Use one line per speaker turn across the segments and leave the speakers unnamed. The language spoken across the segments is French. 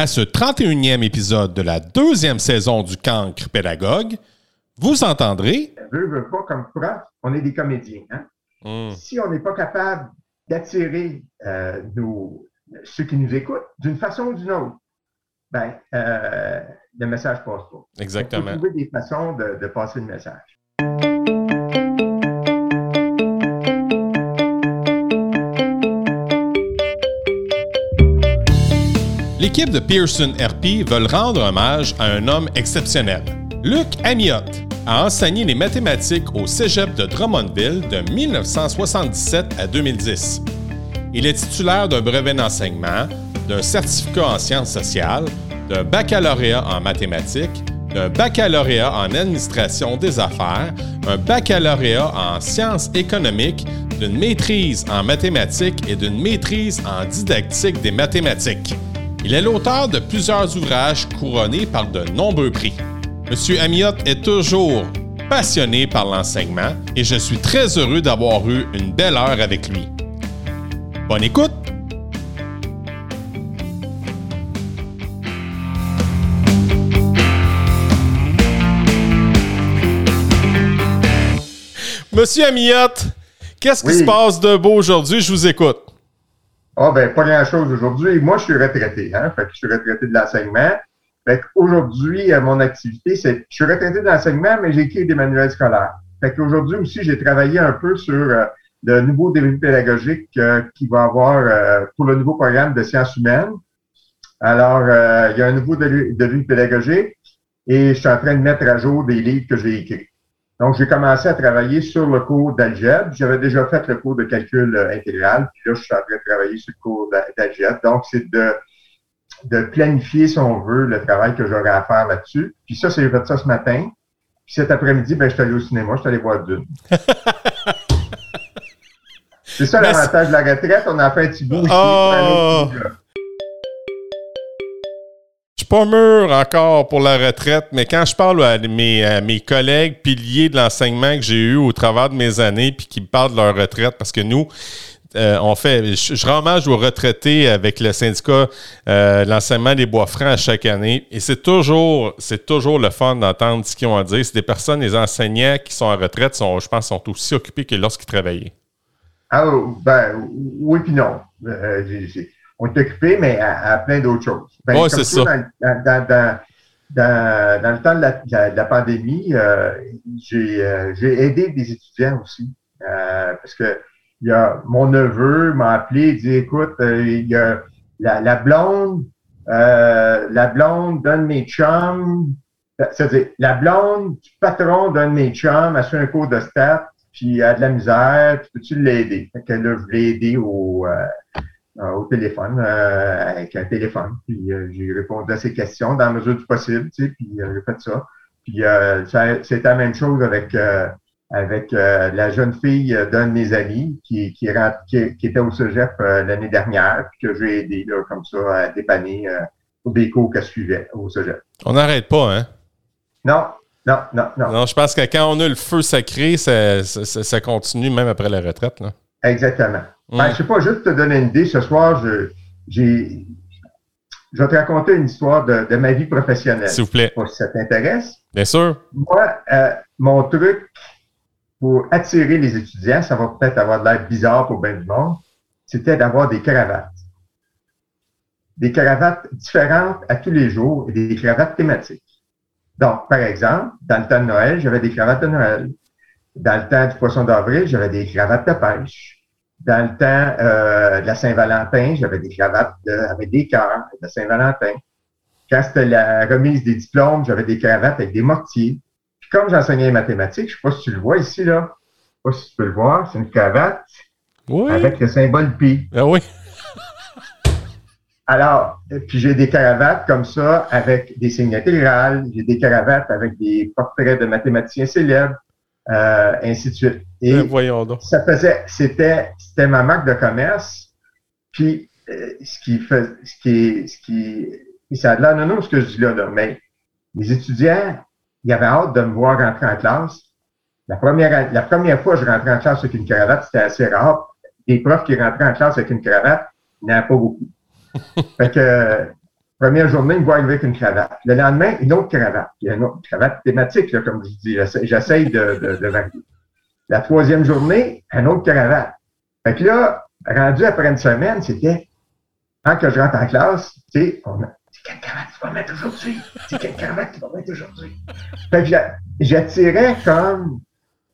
À ce 31e épisode de la deuxième saison du Cancre Pédagogue, vous entendrez.
Veux, veux pas, comme prof, on est des comédiens. Hein?
Hmm.
Si on n'est pas capable d'attirer euh, ceux qui nous écoutent d'une façon ou d'une autre, ben, euh, le message passe pas.
Exactement.
Il faut trouver des façons de, de passer le message.
L'équipe de Pearson RP veut rendre hommage à un homme exceptionnel. Luc Amiotte a enseigné les mathématiques au Cégep de Drummondville de 1977 à 2010. Il est titulaire d'un brevet d'enseignement, d'un certificat en sciences sociales, d'un baccalauréat en mathématiques, d'un baccalauréat en administration des affaires, un baccalauréat en sciences économiques, d'une maîtrise en mathématiques et d'une maîtrise en didactique des mathématiques. Il est l'auteur de plusieurs ouvrages couronnés par de nombreux prix. Monsieur Amiotte est toujours passionné par l'enseignement et je suis très heureux d'avoir eu une belle heure avec lui. Bonne écoute! Monsieur Amiotte, qu'est-ce qui
Oui.
se passe de beau aujourd'hui? Je vous écoute.
Ah, ben, pas grand-chose aujourd'hui. Moi, je suis retraité, hein. Fait que je suis retraité de l'enseignement. Fait qu'aujourd'hui, euh, mon activité, c'est, je suis retraité de l'enseignement, mais j'écris des manuels scolaires. Fait qu'aujourd'hui aussi, j'ai travaillé un peu sur euh, le nouveau dévenu pédagogique euh, qu'il va avoir euh, pour le nouveau programme de sciences humaines. Alors, il y a un nouveau devenu pédagogique et je suis en train de mettre à jour des livres que j'ai écrits. Donc, j'ai commencé à travailler sur le cours d'algèbre. J'avais déjà fait le cours de calcul euh, intégral, puis là, je suis en train de travailler sur le cours d'a- d'algèbre. Donc, c'est de, de planifier, si on veut, le travail que j'aurai à faire là-dessus. Puis ça, c'est- j'ai fait ça ce matin. Puis cet après-midi, ben, je suis allé au cinéma, je suis allé voir Dune. c'est ça l'avantage de la retraite, on a fait un petit bout ici,
Oh! Pas mûr encore pour la retraite, mais quand je parle à mes, à mes collègues piliers de l'enseignement que j'ai eu au travers de mes années, puis qui me parlent de leur retraite, parce que nous, euh, on fait, je, je rends hommage aux retraités avec le syndicat euh, l'enseignement des bois francs à chaque année, et c'est toujours, c'est toujours le fun d'entendre ce qu'ils ont à dire. C'est des personnes, les enseignants qui sont en retraite, sont, je pense, sont aussi occupés que lorsqu'ils travaillaient.
Ah, ben, oui puis non. Euh, on est occupé, mais à, à plein d'autres choses. Ben,
Ouais, c'est ça.
Dans, dans, dans, dans, dans le temps de la, de la, de la pandémie, euh, j'ai euh, j'ai aidé des étudiants aussi. Euh, parce que il y a mon neveu m'a appelé, il dit écoute, euh, il y a la, la blonde, euh, la blonde d'un de mes chums, c'est-à-dire la blonde du patron d'un de mes chums a fait un cours de stats, puis elle a de la misère, puis peux-tu l'aider? Fait que là, je l'ai aidé au, euh, au téléphone, euh, avec un téléphone. Puis euh, j'ai répondu à ses questions dans la mesure du possible, tu sais, puis euh, j'ai fait ça. Puis euh, c'était la même chose avec euh, avec euh, la jeune fille euh, d'un de mes amis qui, qui, rentre- qui, qui était au cégep euh, l'année dernière, puis que j'ai aidé là, comme ça à dépanner euh, au cours qu'elle suivait au cégep.
On n'arrête pas, hein?
Non, non, non, non.
Non, je pense que quand on a le feu sacré, ça, ça- ça- ça continue même après la retraite. Là.
Exactement.
Mm.
Ben, je sais pas, juste te donner une idée, ce soir, je, j'ai, je vais te raconter une histoire de, de ma vie professionnelle.
S'il vous plaît.
Je sais pas si ça t'intéresse.
Bien sûr.
Moi, euh, mon truc pour attirer les étudiants, ça va peut-être avoir de l'air bizarre pour bien du monde, c'était d'avoir des cravates. Des cravates différentes à tous les jours et des cravates thématiques. Donc, par exemple, dans le temps de Noël, j'avais des cravates de Noël. Dans le temps du poisson d'avril, j'avais des cravates de pêche. Dans le temps euh, de la Saint-Valentin, j'avais des cravates de- avec des cœurs de Saint-Valentin. Quand c'était la remise des diplômes, j'avais des cravates avec des mortiers. Puis comme j'enseignais les mathématiques, je sais pas si tu le vois ici, là. Je sais pas si tu peux le voir, c'est une cravate
Oui.
avec le symbole pi.
Ah oui.
Alors, puis j'ai des cravates comme ça avec des signes intégrales, j'ai des cravates avec des portraits de mathématiciens célèbres, euh, ainsi de suite. Et
Ben, voyons donc.
ça faisait, c'était, c'était ma marque de commerce. Puis, euh, ce qui fait, ce qui, ce qui, ça a de l'air non, non, ce que je dis là, là, mais les étudiants, ils avaient hâte de me voir rentrer en classe. La première, la première fois que je rentrais en classe avec une cravate, c'était assez rare. Des profs qui rentraient en classe avec une cravate, il n'y en avait pas beaucoup. fait que, Première journée, il me voit arriver avec une cravate. Le lendemain, une autre cravate. Il y a une autre cravate thématique, là, comme je dis. J'essaye de, varier. La troisième journée, un autre cravate. Fait que là, rendu après une semaine, c'était quand que je rentre en classe, tu sais, on a, c'est quelle cravate tu vas mettre aujourd'hui? C'est quelle cravate tu vas mettre aujourd'hui? Fait que j'attirais comme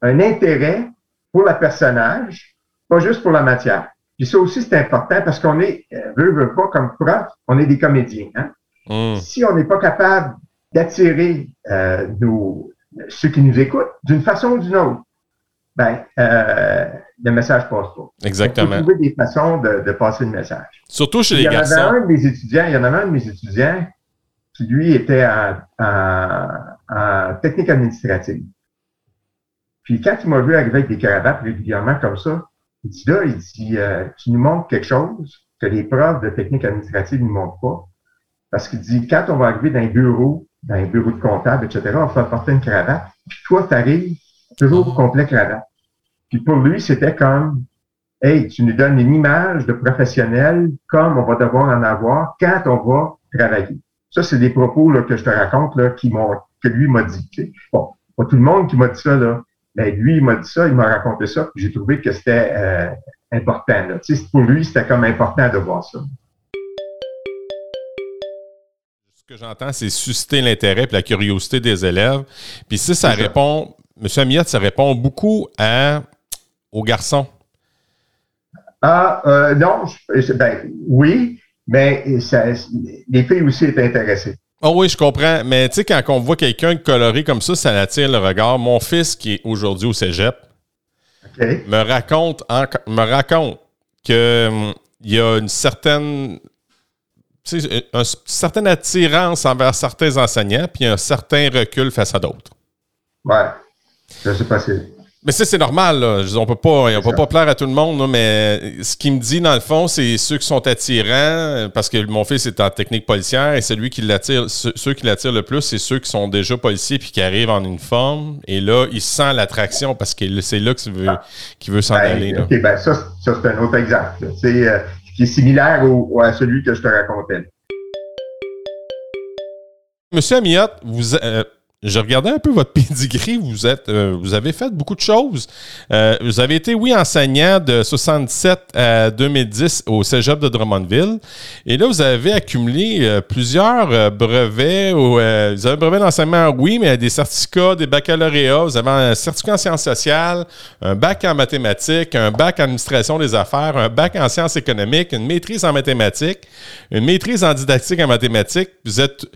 un intérêt pour le personnage, pas juste pour la matière. Puis ça aussi, c'est important parce qu'on est, euh, veut, veut pas, comme prof, on est des comédiens. Hein? Mm. Si on n'est pas capable d'attirer euh, nos, ceux qui nous écoutent d'une façon ou d'une autre, ben, euh, le message passe pas.
Exactement. Il
faut trouver des façons de, de, passer le message.
Surtout chez les garçons.
Il y en avait un de mes étudiants, il y en avait un de mes étudiants qui, lui, était en, en, en technique administrative. Puis quand il m'a vu arriver avec des cravates régulièrement comme ça, il dit là, il dit, euh, tu nous montres quelque chose que les profs de technique administrative ne montrent pas. Parce qu'il dit, quand on va arriver dans un bureau, dans un bureau de comptable, etc., on va porter une cravate. Puis toi, tu arrives toujours au complet cravate. Puis pour lui, c'était comme, hey, tu nous donnes une image de professionnel comme on va devoir en avoir quand on va travailler. Ça, c'est des propos là, que je te raconte là, qui m'ont, que lui m'a dit. Bon, pas tout le monde qui m'a dit ça, là, mais lui, il m'a dit ça, il m'a raconté ça, puis j'ai trouvé que c'était euh, important. Là. Pour lui, c'était comme important de voir ça.
Ce que j'entends, c'est susciter l'intérêt et la curiosité des élèves. Puis si ça répond, M. Amiette, ça répond beaucoup à, aux garçons.
Ah, euh, non, ben, oui, mais ça, les filles aussi étaient intéressées.
Oh oui, je comprends. Mais tu sais, quand on voit quelqu'un coloré comme ça, ça attire le regard. Mon fils, qui est aujourd'hui au cégep, me raconte, me raconte que hum, il y a une certaine une certaine attirance envers certains enseignants, puis un certain recul face à d'autres.
Ouais, ça s'est passé.
Mais ça, c'est normal. Là. On peut pas, on peut pas plaire à tout le monde, mais ce qu'il me dit, dans le fond, c'est ceux qui sont attirants, parce que mon fils est en technique policière, et celui qui l'attire, ceux qui l'attirent le plus, c'est ceux qui sont déjà policiers puis qui arrivent en uniforme. Et là, il sent l'attraction parce que c'est là qu'il veut, veut s'en ben, aller.
OK, ben ça, c'est un autre exemple. C'est euh, qui est similaire à celui que je te racontais.
Monsieur Amiot, vous, euh, je regardais un peu votre pedigree. Vous êtes, euh, vous avez fait beaucoup de choses. Euh, vous avez été, oui, enseignant de 67 à 2010 au Cégep de Drummondville. Et là, vous avez accumulé euh, plusieurs brevets. vous avez un brevet d'enseignement, oui, mais des certificats, des baccalauréats. Vous avez un certificat en sciences sociales, un bac en mathématiques, un bac en administration des affaires, un bac en sciences économiques, une maîtrise en mathématiques, une maîtrise en didactique en mathématiques. Vous êtes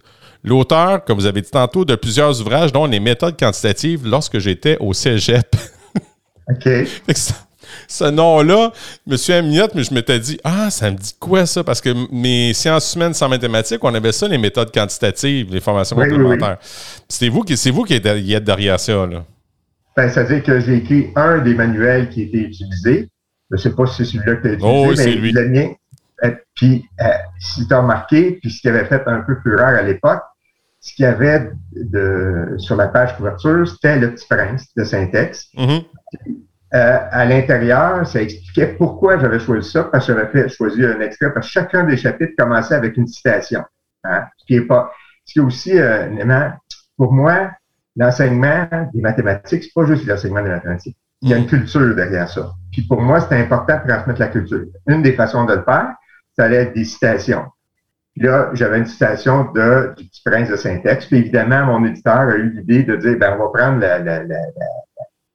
L'auteur, comme vous avez dit tantôt, de plusieurs ouvrages, dont les méthodes quantitatives lorsque j'étais au cégep.
OK.
ce nom-là, M. Amiotte, mais je m'étais dit, ah, ça me dit quoi ça? Parce que mes sciences humaines sans mathématiques, on avait ça, les méthodes quantitatives, les formations complémentaires. C'est vous qui, c'est vous qui êtes derrière ça, là.
Ben, ça veut dire que j'ai écrit un des manuels qui a été utilisé. Je ne sais pas si c'est celui-là que tu as utilisé,
oh, mais lui.
le mien, puis, euh, si tu as remarqué, puis ce qui avait fait un peu fureur à l'époque, ce qu'il y avait de, sur la page couverture, c'était le petit prince de Saint-Ex.
Mm-hmm.
Euh, à l'intérieur, ça expliquait pourquoi j'avais choisi ça, parce que j'avais choisi un extrait, parce que chacun des chapitres commençait avec une citation. Hein, ce qui est pas, ce qui est aussi, euh, pour moi, l'enseignement des mathématiques, c'est pas juste l'enseignement des mathématiques. Il y a une culture derrière ça. Puis pour moi, c'est important de transmettre la culture. Une des façons de le faire, ça allait être des citations. Puis là, j'avais une citation de, du petit prince de Saint-Ex. Puis évidemment, mon éditeur a eu l'idée de dire, ben, on va prendre la, la, la,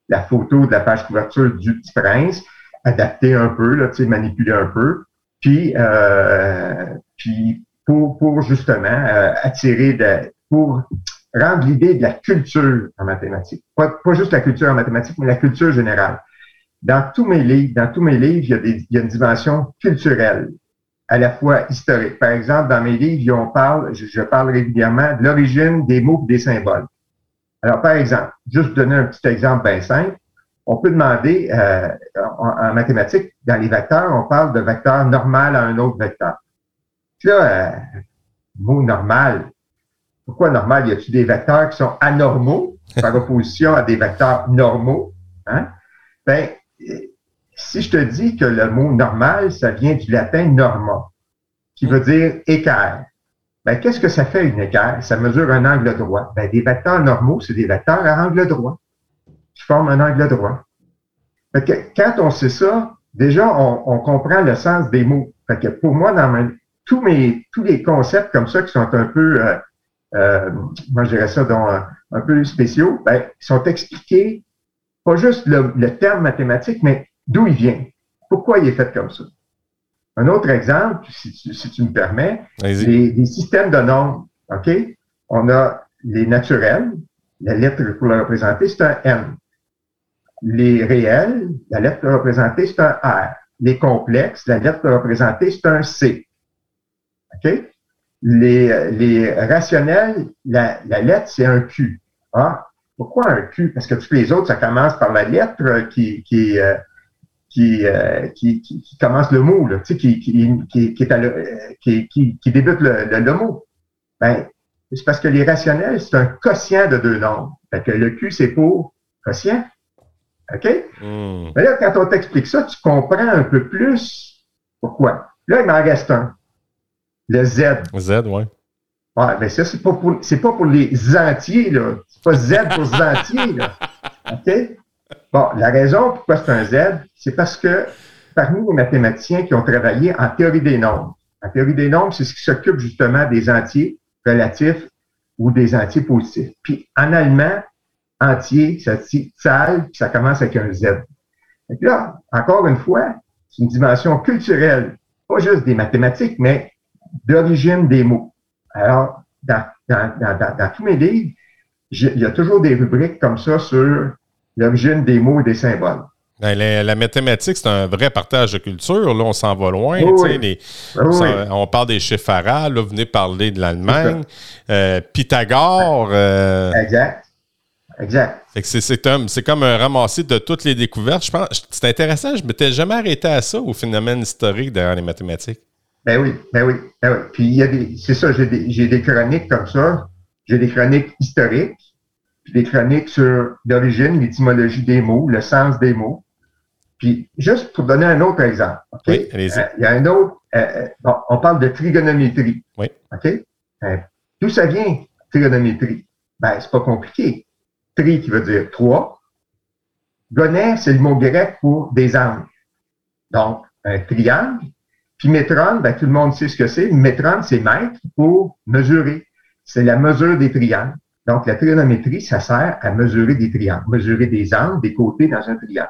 la, photo de la page couverture du petit prince, adapter un peu, là, manipuler un peu, puis, euh, puis pour, pour justement euh, attirer, de, pour rendre l'idée de la culture en mathématiques. Pas, pas juste la culture en mathématiques, mais la culture générale. Dans tous mes livres, dans tous mes livres, il y a, des, il y a une dimension culturelle à la fois historique. Par exemple, dans mes livres, on parle, je, parle régulièrement de l'origine des mots et des symboles. Alors, par exemple, juste donner un petit exemple bien simple, on peut demander, euh, en, mathématiques, dans les vecteurs, on parle de vecteur normal à un autre vecteur. Puis là, euh, mot normal, pourquoi normal? Y a-t-il des vecteurs qui sont anormaux par opposition à des vecteurs normaux? Hein? Ben, si je te dis que le mot normal, ça vient du latin norma, qui veut dire équerre. Ben, qu'est-ce que ça fait une équerre? Ça mesure un angle droit. Ben, des vecteurs normaux, c'est des vecteurs à angle droit qui forment un angle droit. Fait que, quand on sait ça, déjà, on, comprend le sens des mots. Fait que pour moi, dans tous mes tous les concepts comme ça qui sont un peu, euh, euh, moi je dirais ça, donc, un, peu spéciaux, ben, sont expliqués, pas juste le, le terme mathématique, mais d'où il vient. Pourquoi il est fait comme ça? Un autre exemple, si tu, si tu me permets, les, systèmes de nombres. OK? On a les naturels, la lettre pour le représenter, c'est un M. Les réels, la lettre pour le représenter, c'est un R. Les complexes, la lettre pour le représenter, c'est un C. OK? Les, les rationnels, la, la lettre, c'est un Q. Ah, pourquoi un Q? Parce que tous les autres, ça commence par la lettre qui, qui, euh, euh, qui, qui, qui, commence le mot, là, tu sais, qui, qui, qui, est à le, qui, qui, qui débute le, le, mot. Ben, c'est parce que les rationnels, c'est un quotient de deux nombres. Fait que le Q, c'est pour quotient. OK? Hmm. Mais là, quand on t'explique ça, tu comprends un peu plus pourquoi. Là, il m'en reste un. Le Z.
Z, oui.
Ouais, mais ça, c'est pas pour, c'est pas pour les entiers, là. C'est pas Z pour les entiers, là. OK? Bon, la raison pourquoi c'est un Z, c'est parce que parmi les mathématiciens qui ont travaillé en théorie des nombres, en théorie des nombres, c'est ce qui s'occupe justement des entiers relatifs ou des entiers positifs. Puis en allemand, entier, ça dit Zahl, puis ça commence avec un Z. Là, encore une fois, c'est une dimension culturelle, pas juste des mathématiques, mais d'origine des mots. Alors, dans, dans, dans, dans tous mes livres, il y a toujours des rubriques comme ça sur l'origine des mots et des symboles.
Ben, la, mathématique, c'est un vrai partage de culture. Là, on s'en va loin. on parle des chiffres arabes. Là, vous venez parler de l'Allemagne. Euh, Pythagore.
Euh, exact. Exact.
C'est comme un ramassis de toutes les découvertes. Je pense c'est intéressant. Je ne m'étais jamais arrêté à ça, au phénomène historique derrière les mathématiques.
Ben oui, ben oui, ben oui. Puis il y a des, c'est ça, j'ai des, des chroniques comme ça. J'ai des chroniques historiques des chroniques sur l'origine, l'étymologie des mots, le sens des mots. Puis juste pour donner un autre exemple, OK? Euh, il y a un autre, euh, euh, bon, on parle de trigonométrie.
Oui.
OK? D'où ça vient, trigonométrie? Ben, c'est pas compliqué. Tri qui veut dire trois. Gonet, c'est le mot grec pour des angles. Donc, un triangle. Puis métron, ben, tout le monde sait ce que c'est. Métron, c'est mètre pour mesurer. C'est la mesure des triangles. Donc, la trigonométrie, ça sert à mesurer des triangles, mesurer des angles, des côtés dans un triangle.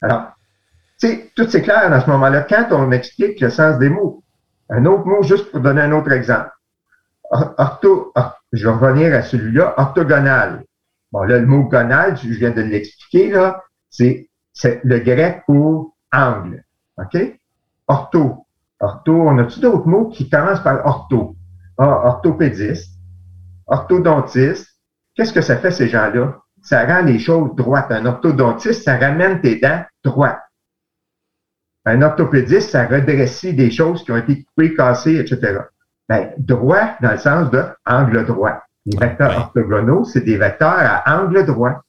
Alors, tu sais, tout c'est clair à ce moment-là. Quand on explique le sens des mots, un autre mot, juste pour donner un autre exemple. Je vais revenir à celui-là, orthogonal. Bon, là, le mot gonal, je viens de l'expliquer, là, c'est le grec pour angle. OK? Ortho. Ortho, on a-tu d'autres mots qui commencent par ortho? Ah, orthopédiste orthodontiste, qu'est-ce que ça fait ces gens-là? Ça rend les choses droites. Un orthodontiste, ça ramène tes dents droites. Un orthopédiste, ça redresse des choses qui ont été coupées, cassées, etc. Ben, droit dans le sens de angle droit. Les vecteurs orthogonaux, c'est des vecteurs à angle droit.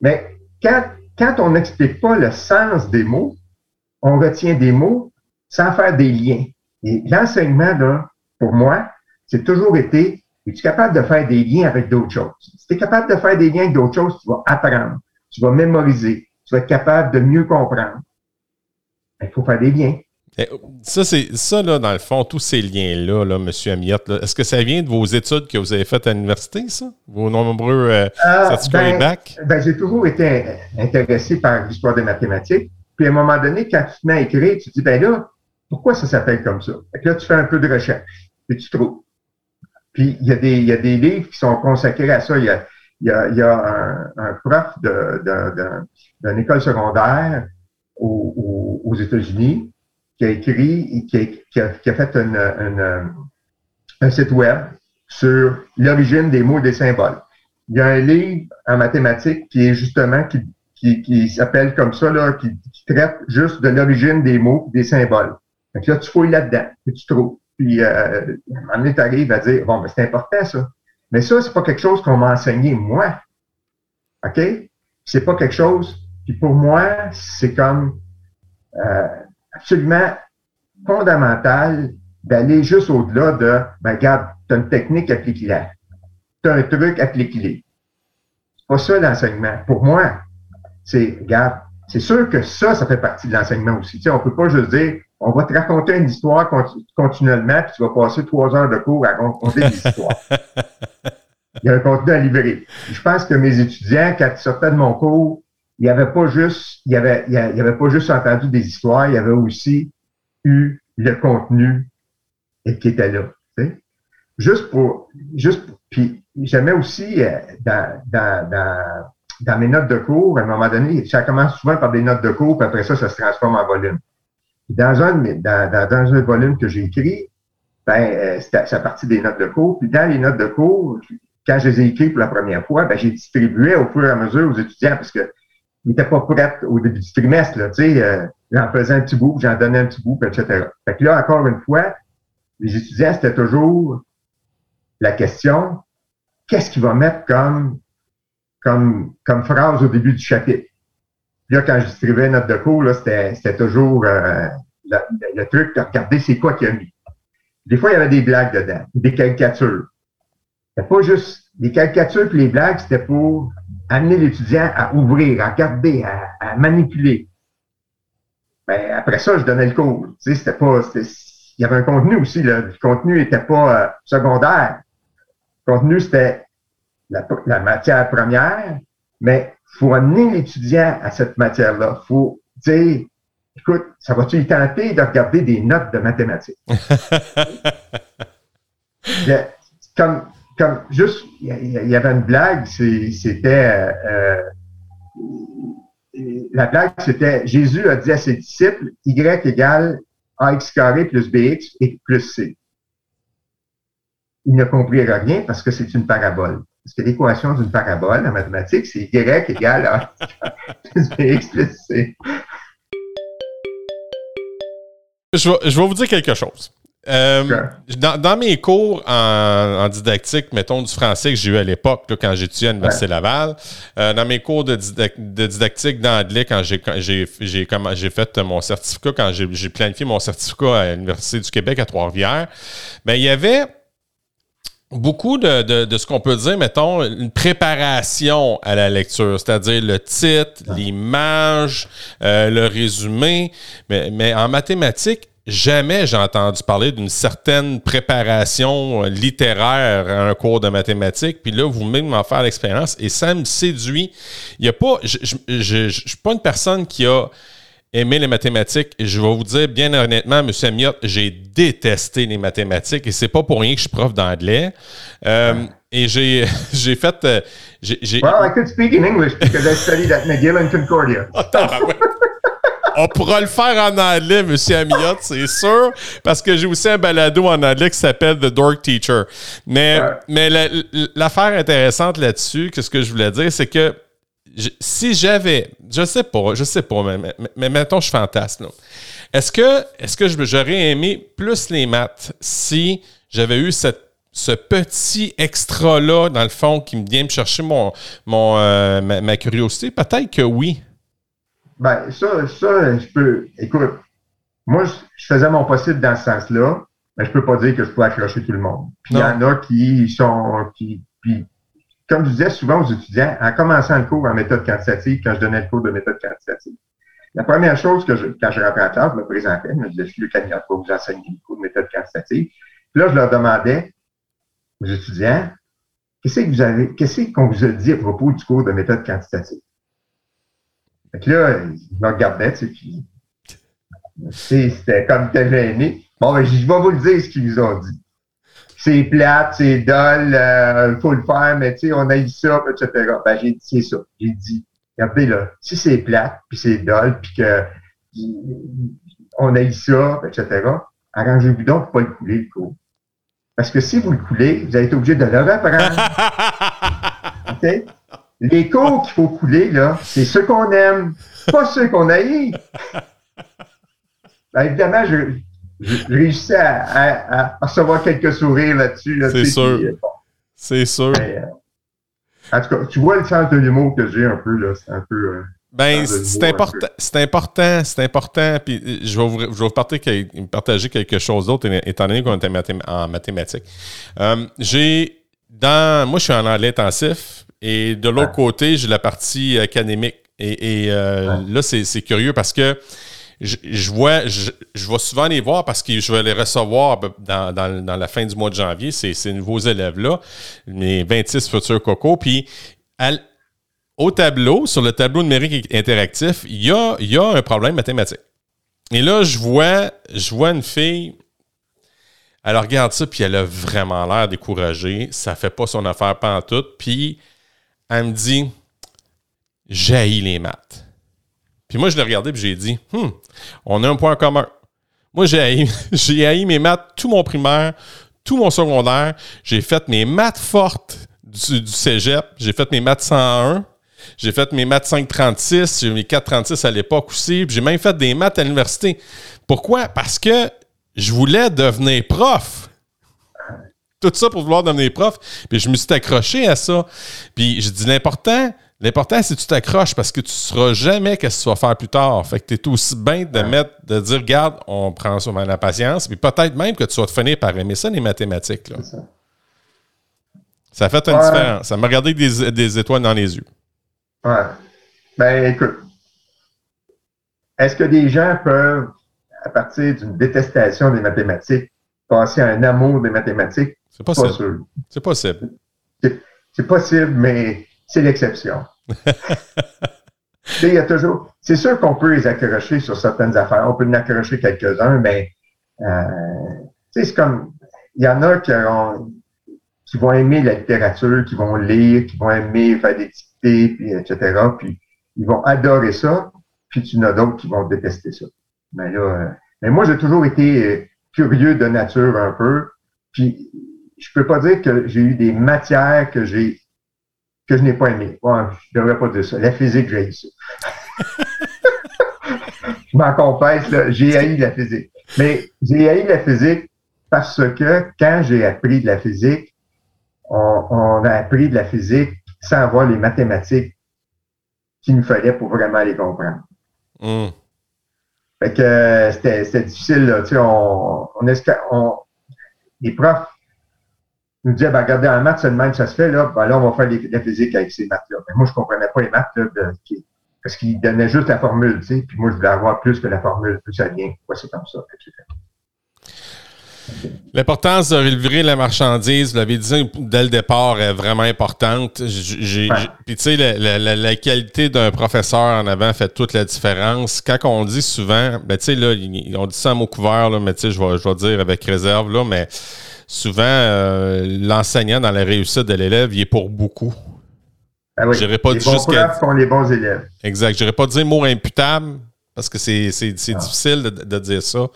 Mais quand, quand on n'explique pas le sens des mots, on retient des mots sans faire des liens. Et l'enseignement, pour moi, c'est toujours été, es-tu capable de faire des liens avec d'autres choses? Si tu es capable de faire des liens avec d'autres choses, tu vas apprendre, tu vas mémoriser, tu vas être capable de mieux comprendre. Il faut faire des liens.
Eh, ça, c'est ça, là, dans le fond, tous ces liens-là, là, M. Amiotte, est-ce que ça vient de vos études que vous avez faites à l'université, ça? Vos nombreux euh,
euh certificats ben, ben, j'ai toujours été intéressé par l'histoire des mathématiques. Puis à un moment donné, quand tu te mets à écrire, tu te dis, ben là, pourquoi ça s'appelle comme ça? Fait que là, tu fais un peu de recherche, puis tu trouves. Puis il y, a des, il y a des livres qui sont consacrés à ça. Il y a, il y a, il y a un, un, prof d'une école secondaire aux, aux, États-Unis qui a écrit, qui a, qui a, qui a fait une, un site web sur l'origine des mots et des symboles. Il y a un livre en mathématiques qui est justement qui, qui, qui s'appelle comme ça, là, qui, qui traite juste de l'origine des mots et des symboles. Donc là, tu fouilles là-dedans, et tu trouves. Puis, euh, tu arrives à dire, bon, ben, c'est important, ça. Mais ça, c'est pas quelque chose qu'on m'a enseigné, moi. OK? C'est pas quelque chose qui, pour moi, c'est comme euh, absolument fondamental d'aller juste au-delà de, ben, regarde, tu as une technique, applique-la. Tu as un truc, applique-le. C'est pas ça l'enseignement. Pour moi, c'est, regarde, c'est sûr que ça, ça fait partie de l'enseignement aussi. Tu sais, on peut pas juste dire, on va te raconter une histoire continuellement, puis tu vas passer trois heures de cours à raconter des histoires. Il y a un contenu à livrer. Je pense que mes étudiants, quand ils sortaient de mon cours, il n'y avait pas juste, il y avait, il y avait pas juste entendu des histoires, il y avait aussi eu le contenu qui était là. Tu sais. Juste pour, juste, puis j'aimais aussi euh, dans, dans, dans, dans, mes notes de cours, à un moment donné, ça commence souvent par des notes de cours, puis après ça, ça se transforme en volume. Dans un, dans, dans un volume que j'ai écrit, ben, euh, à partir des notes de cours. Puis dans les notes de cours, quand je les ai écrites pour la première fois, ben, j'ai distribué au fur et à mesure aux étudiants parce que ils n'étaient pas prêts au début du trimestre. Là, euh, j'en faisais un petit bout, j'en donnais un petit bout, etc. Fait que là, encore une fois, les étudiants, c'était toujours la question, qu'est-ce qu'il va mettre comme, comme, comme phrase au début du chapitre? Là, quand je distribuais notre de cours, c'était, toujours euh, le, truc de regarder c'est quoi qu'il a mis. Des fois, il y avait des blagues dedans, des caricatures. C'était pas juste les caricatures et les blagues, c'était pour amener l'étudiant à ouvrir, à regarder, à, manipuler. Ben, après ça, je donnais le cours. C'était pas, il y avait un contenu aussi. Le contenu n'était pas euh, secondaire. Le contenu, c'était la, matière première, mais faut amener l'étudiant à cette matière-là. Il faut dire, écoute, ça va-tu y tenter de regarder des notes de mathématiques? comme, comme juste, il y, avait une blague, c'était euh, la blague, c'était Jésus a dit à ses disciples, Y égale ax carré plus bx et plus c. Il ne comprirent rien parce que c'est une parabole. Parce que l'équation d'une parabole en mathématiques, c'est y égale plus bx plus c.
Je vais, je vais vous dire quelque chose. Euh, dans, mes cours en, didactique, mettons du français que j'ai eu à l'époque, quand j'étudiais à l'Université Laval, euh, dans mes cours de, didactique d'anglais, quand j'ai j'ai fait mon certificat, quand j'ai planifié mon certificat à l'Université du Québec à Trois-Rivières, ben, il y avait beaucoup de, ce qu'on peut dire, mettons, une préparation à la lecture, c'est-à-dire le titre, l'image, euh, le résumé. Mais, mais en mathématiques, jamais j'ai entendu parler d'une certaine préparation littéraire à un cours de mathématiques. Puis là, vous même m'en faire l'expérience et ça me séduit. Il y a pas, je ne suis pas une personne qui a aimé les mathématiques. Et je vais vous dire bien honnêtement, M. Amiot, j'ai détesté les mathématiques et c'est pas pour rien que je suis prof d'anglais. Euh, et j'ai, j'ai fait. Euh, j'ai,
well, I could speak in English because I studied at McGill and Concordia.
On pourra le faire en anglais, M. Amiot, c'est sûr, parce que j'ai aussi un balado en anglais qui s'appelle The Dork Teacher. Mais, mais l'affaire intéressante là-dessus, que ce que je voulais dire, c'est que si j'avais, je sais pas, je sais pas, mais, mais, mettons, je fantasme. Est-ce que, est-ce que j'aurais aimé plus les maths si j'avais eu cette ce petit extra-là, dans le fond, qui me vient me chercher mon, mon, euh, ma, curiosité? Peut-être que oui.
Ben, ça, ça, je peux. Écoute, moi, je, faisais mon possible dans ce sens-là, mais je peux pas dire que je peux accrocher tout le monde. Puis il y en a qui sont. Qui, puis, comme je disais souvent aux étudiants, en commençant le cours en méthode quantitative, quand je donnais le cours de méthode quantitative, la première chose que je, quand je rentrais en classe, je me présentais, je me disais, je suis le candidat pour vous enseigner le cours de méthode quantitative. Puis là, je leur demandais aux étudiants, qu'est-ce que vous avez, qu'est-ce qu'on vous a dit à propos du cours de méthode quantitative? Fait que là, il me regardait, tu sais, puis c'était comme tel gêné. Bon, ben, je vais vous le dire ce qu'ils nous ont dit. C'est plate, c'est dol, il euh, faut le faire, mais tu sais, on a eu ça, etc. Ben, j'ai dit, c'est ça. J'ai dit, regardez là, si c'est plate, puis c'est dol, puis que on a eu ça, etc., arrangez-vous donc pour pas le couler, le cours. Parce que si vous le coulez, vous allez être obligé de le reprendre. OK? Les cours qu'il faut couler, là, c'est ceux qu'on aime, pas ceux qu'on haït. Ben, évidemment, je, je, réussis à, recevoir quelques sourires là-dessus.
c'est sûr. c'est sûr.
Euh, en tout cas, tu vois le sens de l'humour que j'ai un peu, là. C'est un peu. Euh,
Ben, c'est important, c'est important, c'est important. Puis euh, je vais vous, je vais vous partager, partager, quelque chose d'autre, étant donné qu'on est en mathématiques. Euh, j'ai dans, moi, je suis en anglais intensif, et de l'autre côté, j'ai la partie académique. Et, euh, là, c'est curieux parce que je, vois, je, vais souvent les voir parce que je vais les recevoir dans, la fin du mois de janvier, ces, nouveaux élèves-là, mes 26 futurs cocos. Puis, au tableau, sur le tableau numérique interactif, il y a, un problème mathématique. Et là, je vois, je vois une fille, elle regarde ça, puis elle a vraiment l'air découragée. Ça fait pas son affaire tout. Puis, elle me dit, j'ai les maths. Puis moi, je l'ai regardé, puis j'ai dit, hmm, on a un point commun. Moi, j'ai haï, j'ai haï mes maths tout mon primaire, tout mon secondaire. J'ai fait mes maths fortes du, du cégep. J'ai fait mes maths 101. J'ai fait mes maths 536, j'ai mes 436 à l'époque aussi, j'ai même fait des maths à l'université. Pourquoi? Parce que je voulais devenir prof. Tout ça pour vouloir devenir prof. Puis je me suis accroché à ça. Puis je dis l'important, l'important c'est que tu t'accroches parce que tu ne sauras jamais qu'est-ce que tu vas faire plus tard. Fait que tu es aussi bien de mettre, de dire, regarde, on prend sur la patience, puis peut-être même que tu vas te finir par aimer ça, les mathématiques. Là. Ça. ça. fait une différence. Ça m'a regardé des, des étoiles dans les yeux.
Ouais. Ben, écoute, est-ce que des gens peuvent, à partir d'une détestation des mathématiques, passer à un amour des mathématiques?
C'est possible. C'est possible.
C'est possible, mais c'est l'exception. il y a toujours. C'est sûr qu'on peut les accrocher sur certaines affaires. On peut en accrocher quelques-uns, mais euh, c'est comme. Il y en a qui, vont aimer la littérature, qui vont lire, qui vont aimer faire des puis etc. Puis ils vont adorer ça, puis tu en as d'autres qui vont détester ça. Mais là, euh, mais moi, j'ai toujours été euh, curieux de nature un peu. Puis je peux pas dire que j'ai eu des matières que j'ai que je n'ai pas. Ouais, je devrais pas dire ça. La physique, j'ai eu ça. je m'en confesse, j'ai haï la physique. Mais j'ai haï la physique parce que quand j'ai appris de la physique, on, on a appris de la physique sans avoir les mathématiques qu'il nous fallait pour vraiment les comprendre. Hmm. Fait que euh, c'était difficile, là. Tu sais, on, on, les profs nous disaient, ben, regardez, en maths, c'est le même, ça se fait, là. Ben, là, on va faire la physique avec ces maths-là. Mais moi, je comprenais pas les maths, là, parce qu'ils donnaient juste la formule, tu sais. Puis moi, je voulais avoir plus que la formule, plus ça vient, pourquoi c'est comme ça, etc.
L'importance de livrer la marchandise, vous l'avez dit dès le départ, est vraiment importante. Puis tu sais, la, qualité d'un professeur en avant fait toute la différence. Quand on dit souvent, ben tu sais, là, on dit ça à mot couvert, là, mais tu sais, je vais, je vais dire avec réserve, là, mais souvent, euh, l'enseignant dans la réussite de l'élève, il est pour beaucoup.
Ah oui. pas les bons profs sont les bons élèves.
Exact. Je pas dire mot imputable, parce que c'est ah. difficile de, dire ça.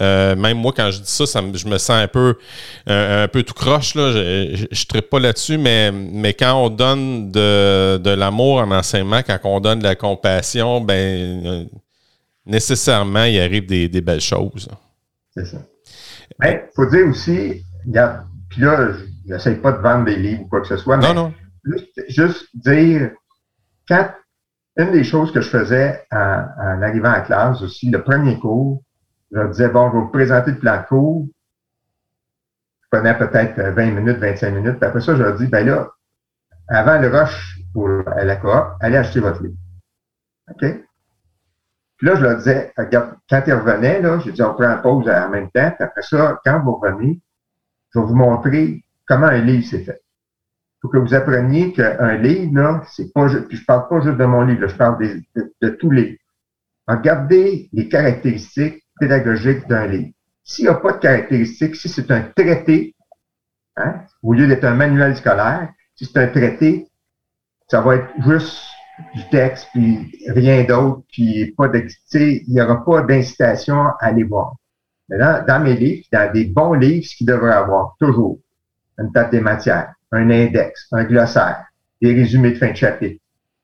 Euh, même moi, quand je dis ça, je me sens un peu, un, peu tout croche. Là. Je ne traite pas là-dessus, mais, mais quand on donne de, l'amour en enseignement, quand on donne de la compassion, ben euh, nécessairement, il arrive des, belles choses.
C'est ça. Il faut dire aussi, puis là, je n'essaie pas de vendre des livres ou quoi que ce soit, mais non. Juste, juste dire, quand une des choses que je faisais en, arrivant à classe aussi, le premier cours, je leur disais, bon, je vais vous présenter le plan de cours. Je prenais peut-être 20 minutes, 25 minutes. Puis après ça, je leur dis, ben là, avant le rush pour, à la coop, allez acheter votre livre. OK? Puis là, je leur disais, regarde, quand ils revenaient, là, j'ai dit, on prend une pause en même temps. Puis après ça, quand vous revenez, je vais vous montrer comment un livre s'est fait faut que vous appreniez qu'un livre, là, c'est pas puis je parle pas juste de mon livre, je parle de, tous les. Regardez les caractéristiques pédagogiques d'un livre. S'il n'y a pas de caractéristiques, si c'est un traité, hein, au lieu d'être un manuel scolaire, si c'est un traité, ça va être juste du texte, puis rien d'autre, puis pas de, il n'y aura pas d'incitation à aller voir. Mais dans, mes livres, dans des bons livres, ce qu'il devrait avoir, toujours, une table des matières, un index, un glossaire, des résumés de fin de chapitre,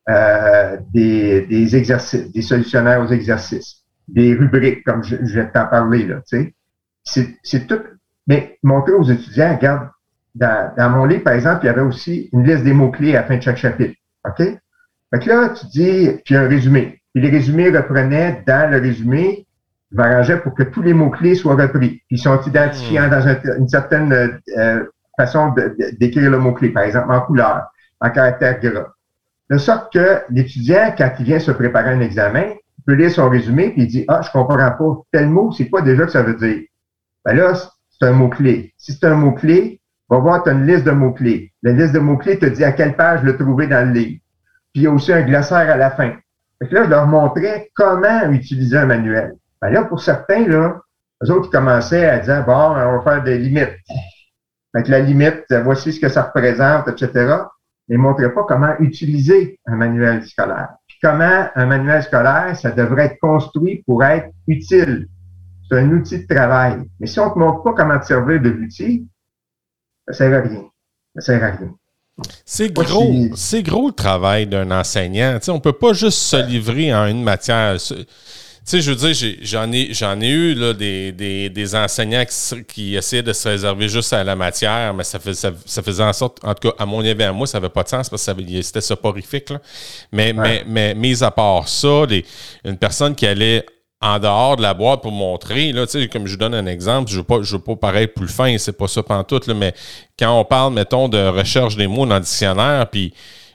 euh, des, des, exercices, des solutionnaires aux exercices, des rubriques, comme je, je vais t'en parler, là, tu sais. C'est tout. Mais montrer aux étudiants, regarde, dans, dans, mon livre, par exemple, il y avait aussi une liste des mots-clés à la fin de chaque chapitre. OK? Fait que là, tu dis, puis un résumé. Puis les résumés reprenaient dans le résumé, je m'arrangeais pour que tous les mots-clés soient repris. Ils sont identifiés hmm. dans une certaine euh, façon d'écrire le mot-clé, par exemple en couleur, en caractère gras. De sorte que l'étudiant, quand il vient se préparer un examen, peut lire son résumé puis il dit Ah, je comprends pas. Tel mot, c'est quoi déjà que ça veut dire? Ben là, c'est un mot-clé. Si c'est un mot-clé, va voir, tu as une liste de mots-clés. La liste de mots-clés te dit à quelle page le trouver dans le livre. Puis il y a aussi un glossaire à la fin. Fait que là, je leur montrais comment utiliser un manuel. Ben là, pour certains, là, eux autres, ils commençaient à dire, bon, on va faire des limites. Que la limite, voici ce que ça représente, etc. Mais ils ne montraient pas comment utiliser un manuel scolaire. Puis comment un manuel scolaire, ça devrait être construit pour être utile. C'est un outil de travail. Mais si on ne te montre pas comment te servir de l'outil, ça ne sert à rien. Ça sert à rien.
C'est gros, c'est gros le travail d'un enseignant. On on peut pas juste se livrer en une matière. Tu sais, je veux dire, j'en ai, j'en ai eu là, des, des, enseignants qui, essayaient de se réserver juste à la matière, mais ça, ça, faisait en sorte, en tout cas, à mon avis, à moi, ça n'avait pas de sens parce que c'était soporifique. Là. Mais, mais, mais, mis à part ça, une personne qui allait en dehors de la boîte pour montrer, là, comme je donne un exemple, je ne veux, pas, veux pas paraître plus fin, c'est pas ça pantoute, là, mais quand on parle, mettons, de recherche des mots dans le dictionnaire, puis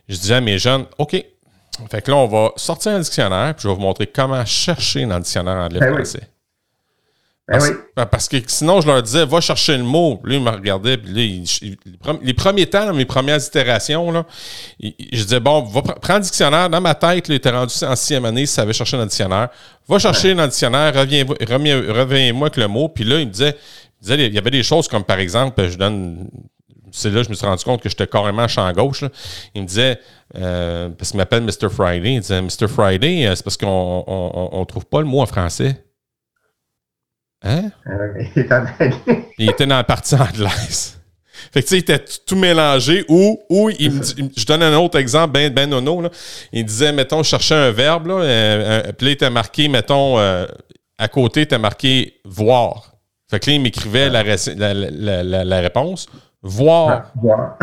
je disais à mes jeunes, OK, fait que là, on va sortir un dictionnaire, puis je vais vous montrer comment chercher dans le dictionnaire anglais-français. Ben ben ben, parce, que sinon, je leur disais, va chercher le mot. Lui, il me regardait. Puis là, les premiers temps, mes premières itérations, là, je disais, bon, va prendre le dictionnaire. Dans ma tête, il était rendu en sixième année, ça avait cherché dans le dictionnaire. Va chercher dans le dictionnaire, reviens-moi reviens, avec le mot. Puis là, il me disait, il, y avait des choses comme, par exemple, je donne c'est là que je me suis rendu compte que j'étais carrément champ gauche. Il me disait, euh, parce qu'il m'appelle Mr. Friday, il disait Mr. Friday, euh, c'est parce qu'on on, trouve pas le mot en français. Hein? il était dans la partie anglaise. Fait que tu sais, il était tout mélangé. Ou, ou il me je donne un autre exemple, ben, ben nono. Là. Il disait, mettons, je cherchais un verbe, là, euh, puis là, il était marqué, mettons, euh, à côté, il était marqué voir. Fait que là, il m'écrivait la, la, la, réponse. Voir. Voir.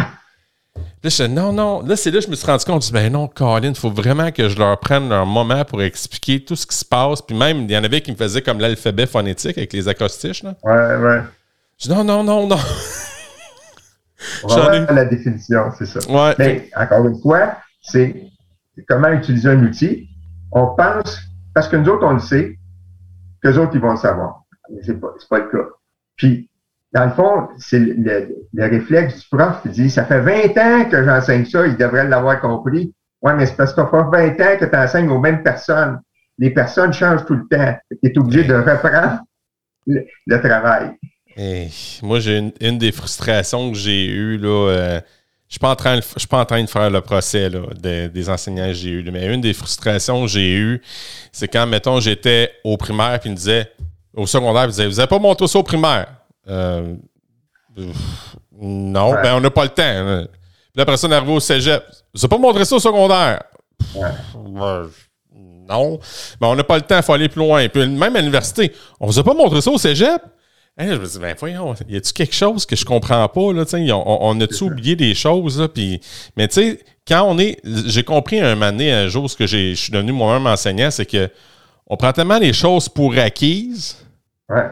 Là, je non, non. Là, c'est là que je me suis rendu compte. Je dis, ben non, Colin, il faut vraiment que je leur prenne un moment pour expliquer tout ce qui se passe. Puis même, il y en avait qui me faisaient comme l'alphabet phonétique avec les acrostiches. Là.
Ouais, ouais.
Je dis, non, non, non, non.
J'en ai... la définition, c'est ça.
Ouais.
Mais encore une fois, c'est comment utiliser un outil. On pense, parce que nous autres, on le sait, qu'eux autres, ils vont le savoir. Mais c'est pas, pas le cas. Puis, dans le fond, c'est le, réflexe du prof qui dit Ça fait 20 ans que j'enseigne ça, il devrait l'avoir compris. Oui, mais c'est parce que ça fait 20 ans que tu enseignes aux mêmes personnes. Les personnes changent tout le temps. Tu es obligé de reprendre le, travail.
moi, j'ai une, des frustrations que j'ai eues, là. Euh, je ne suis pas en train de faire le procès des enseignants que j'ai eus. Mais une des frustrations que j'ai eues, c'est quand, mettons, j'étais au primaire puis ils me disaient, au secondaire, ils disaient Vous n'avez pas montré ça au primaire? Euh, non, ben on n'a pas le temps. Hein. Puis ça, on est arrivé au cégep. Vous pas montré ça au secondaire? non. Ben, on n'a pas le temps, il faut aller plus loin. Puis même à l'université, on vous a pas montré ça au cégep? Hein, je me dis, ben voyons, y a-tu quelque chose que je comprends pas? Là, on, on a-tu oublié des choses? Là, puis, mais tu sais, quand on est. J'ai compris un moment donné, un jour, ce que je suis devenu moi-même enseignant, c'est que on prend tellement les choses pour acquises.
Ouais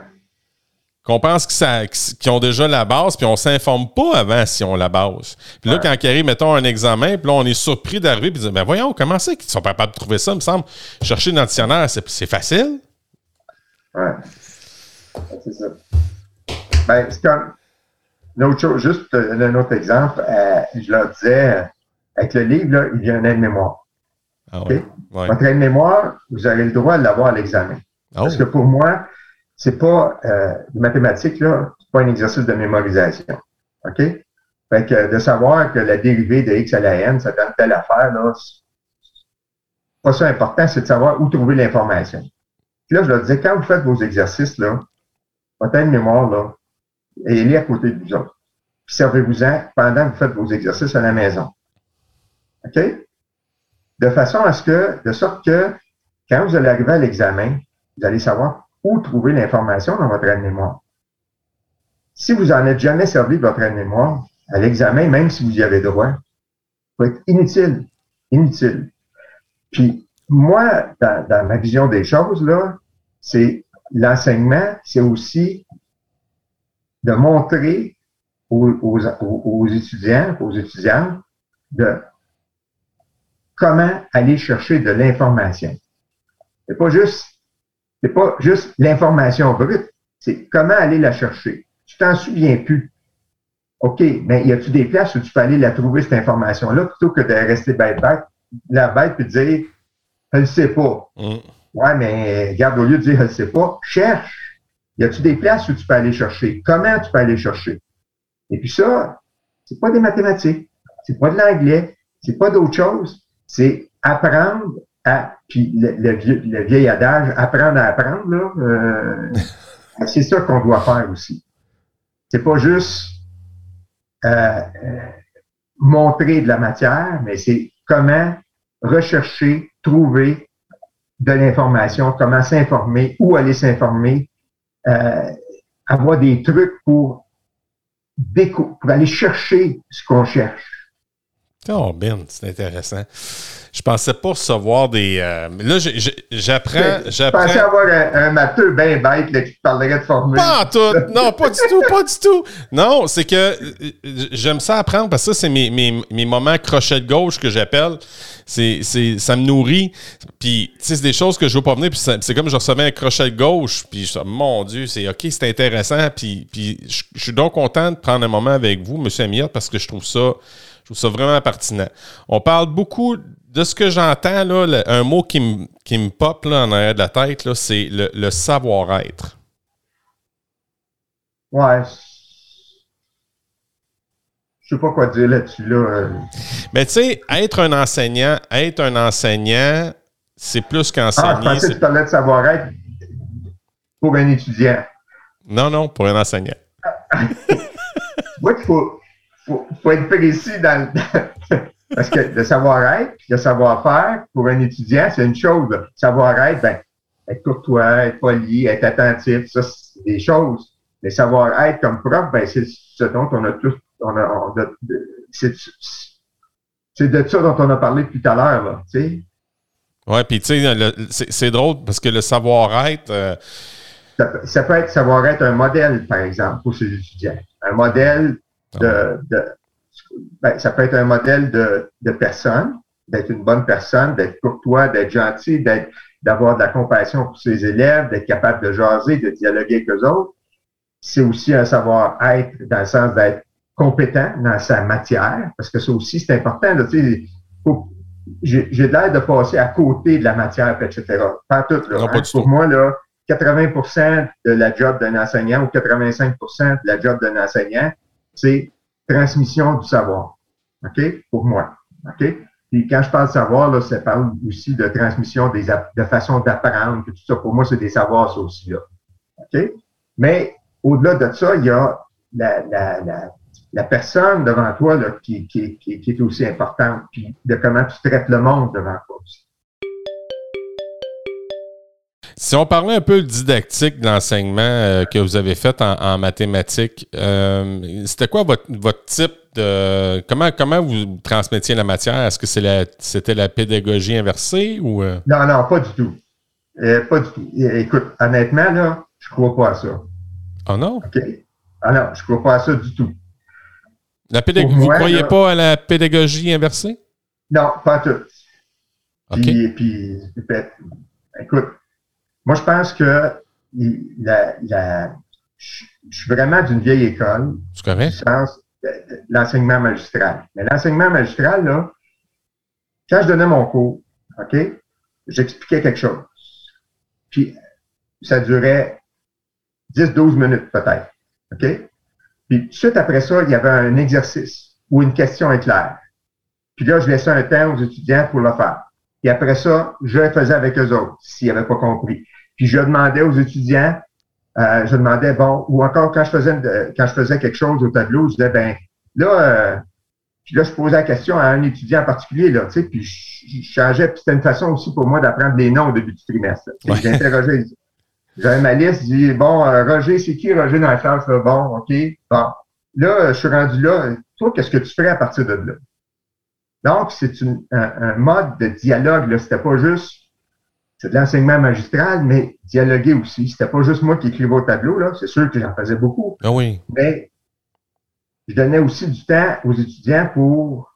qu'on pense qu'ils ont déjà la base, puis on s'informe pas avant si on la base. Puis là, quand il arrive, mettons, un examen, puis là, on est surpris d'arriver, puis dire, ben voyons, comment c'est qu'ils sont capables de trouver ça, me semble? Chercher un dictionnaire, c'est facile.
Ouais. C'est ça. Ben, c'est comme. Une autre chose, juste un autre exemple, euh, je leur disais, avec le livre, là, il y a un aide-mémoire.
Ah ouais.
Votre aide-mémoire, vous avez le droit de l'avoir à l'examen. Ah Parce que pour moi, c'est pas euh, mathématiques, là, c'est pas un exercice de mémorisation. OK? Fait que de savoir que la dérivée de x à la n, ça donne telle affaire, là, pas ça important, c'est de savoir où trouver l'information. Là, je leur disais, quand vous faites vos exercices, là, votre mémoire, là, elle est à côté de vous autres. Servez-vous-en pendant que vous faites vos exercices à la maison. OK? De façon à ce que, de sorte que, quand vous allez arriver à l'examen, vous allez savoir où trouver l'information dans votre aide-mémoire. Si vous n'en êtes jamais servi de votre aide-mémoire, à l'examen, même si vous y avez droit, va être inutile. Inutile. Puis moi, dans, ma vision des choses, là, c'est l'enseignement, c'est aussi de montrer aux, aux, étudiants, aux étudiantes, de comment aller chercher de l'information. C'est pas juste, c'est pas juste l'information brute, c'est comment aller la chercher. Tu t'en souviens plus. OK, mais y a-tu des places où tu peux aller la trouver, cette information-là, plutôt que de rester bête, bête, la bête puis dire, je ne sais pas. Mm. Ouais, mais regarde, au lieu de dire, je ne sais pas, cherche. Y a-tu des places où tu peux aller chercher? Comment tu peux aller chercher? Et puis ça, c'est pas des mathématiques, c'est pas de l'anglais, c'est pas d'autre chose, c'est apprendre à, puis le, vieil, adage, apprendre à apprendre, là, euh, c'est ça qu'on doit faire aussi. C'est pas juste euh, euh, montrer de la matière, mais c'est comment rechercher, trouver de l'information, comment s'informer, où aller s'informer, euh, avoir des trucs pour, pour aller chercher ce qu'on cherche.
Oh, Ben, c'est intéressant. Je pensais pas recevoir des. Euh, là, j'apprends.
Je pensais avoir un, matheux bien bête là, qui parlerait de formule.
Pas tout. Non, pas du tout. Pas du tout. Non, c'est que euh, j'aime ça apprendre parce que ça, c'est mes, mes, mes, moments crochet de gauche que j'appelle. C'est, ça me nourrit. Puis, tu sais, c'est des choses que je veux pas venir. Puis, c'est comme je recevais un crochet de gauche. Puis, je, mon Dieu, c'est OK, c'est intéressant. Puis, puis je, suis donc content de prendre un moment avec vous, M. Amiot, parce que je trouve ça. Je trouve ça vraiment pertinent. On parle beaucoup de ce que j'entends, là, un mot qui me, qui pop là, en arrière de la tête, c'est le, savoir-être.
Ouais. Je sais pas quoi dire là-dessus. Là.
Mais tu sais, être un enseignant, être un enseignant, c'est plus qu'enseigner. Ah,
je pensais que tu parlais de savoir-être pour un étudiant.
Non, non, pour un enseignant.
Moi, il faut, faut, être précis dans, parce que le savoir-être, le savoir-faire, pour un étudiant, c'est une chose. Savoir-être, ben, être courtois, être poli, être attentif, ça, c'est des choses. Le savoir-être comme prof, ben, c'est ce dont on a tous, on a, c'est, de ça dont on a parlé tout à l'heure, là, tu sais.
Ouais, puis tu sais, c'est drôle parce que le savoir-être. Euh,
ça, peut être savoir-être un modèle, par exemple, pour ces étudiants. Un modèle de, de ben, ça peut être un modèle de, de personne, d'être une bonne personne, d'être courtois, d'être gentil, d'être, d'avoir de la compassion pour ses élèves, d'être capable de jaser, de dialoguer avec eux autres. C'est aussi un savoir-être dans le sens d'être compétent dans sa matière, parce que ça aussi, c'est important. j'ai, l'air de passer à côté de la matière, etc. Pas tout, là. Hein. Pour moi, là, 80% de la job d'un enseignant ou 85% de la job d'un enseignant, c'est transmission du savoir. OK? Pour moi. OK? Puis quand je parle de savoir, là, ça parle aussi de transmission des, de façon d'apprendre, tout ça. Pour moi, c'est des savoirs, ça aussi, là. OK? Mais au-delà de ça, il y a la, la, la, la personne devant toi là, qui, qui, qui, qui, est aussi importante, puis de comment tu traites le monde devant toi aussi.
Si on parlait un peu didactique de l'enseignement euh, que vous avez fait en, mathématiques, euh, c'était quoi votre, votre, type de. Comment, comment vous transmettiez la matière? Est-ce que c'était la, pédagogie inversée ou. Euh?
Non, non, pas du tout. pas du tout. Écoute, honnêtement, là, je crois pas à ça.
Ah non?
OK. Ah non, je crois pas à ça du tout.
La vous ne croyez pas à la pédagogie inversée?
Non, pas tout. OK. Puis, puis, écoute, moi, je pense que la, je suis vraiment d'une vieille école.
C'est
L'enseignement magistral. Mais l'enseignement magistral, là, quand je donnais mon cours, OK, j'expliquais quelque chose. Puis, ça durait 10-12 minutes peut-être. OK? Puis, tout de suite après ça, il y avait un exercice ou une question éclair. Puis là, je laissais un temps aux étudiants pour le faire. Et après ça, je le faisais avec eux autres, s'ils n'avaient pas compris. Puis je demandais aux étudiants, euh, je demandais, bon, ou encore quand je faisais quand je faisais quelque chose au tableau, je disais, ben là, euh, puis là, je posais la question à un étudiant en particulier, là, tu sais, puis je, changeais, puis c'était une façon aussi pour moi d'apprendre les noms au début du trimestre. J'interrogeais, j'avais ma liste, je dis, bon, euh, Roger, c'est qui Roger dans la classe? Là? Bon, OK, bon. Là, je suis rendu là. Toi, qu'est-ce que tu ferais à partir de là? Donc, c'est un, mode de dialogue. Ce n'était pas juste c'est de l'enseignement magistral, mais dialoguer aussi. C'était pas juste moi qui écrivais au tableau, là. C'est sûr que j'en faisais beaucoup.
Ah oui.
Mais je donnais aussi du temps aux étudiants pour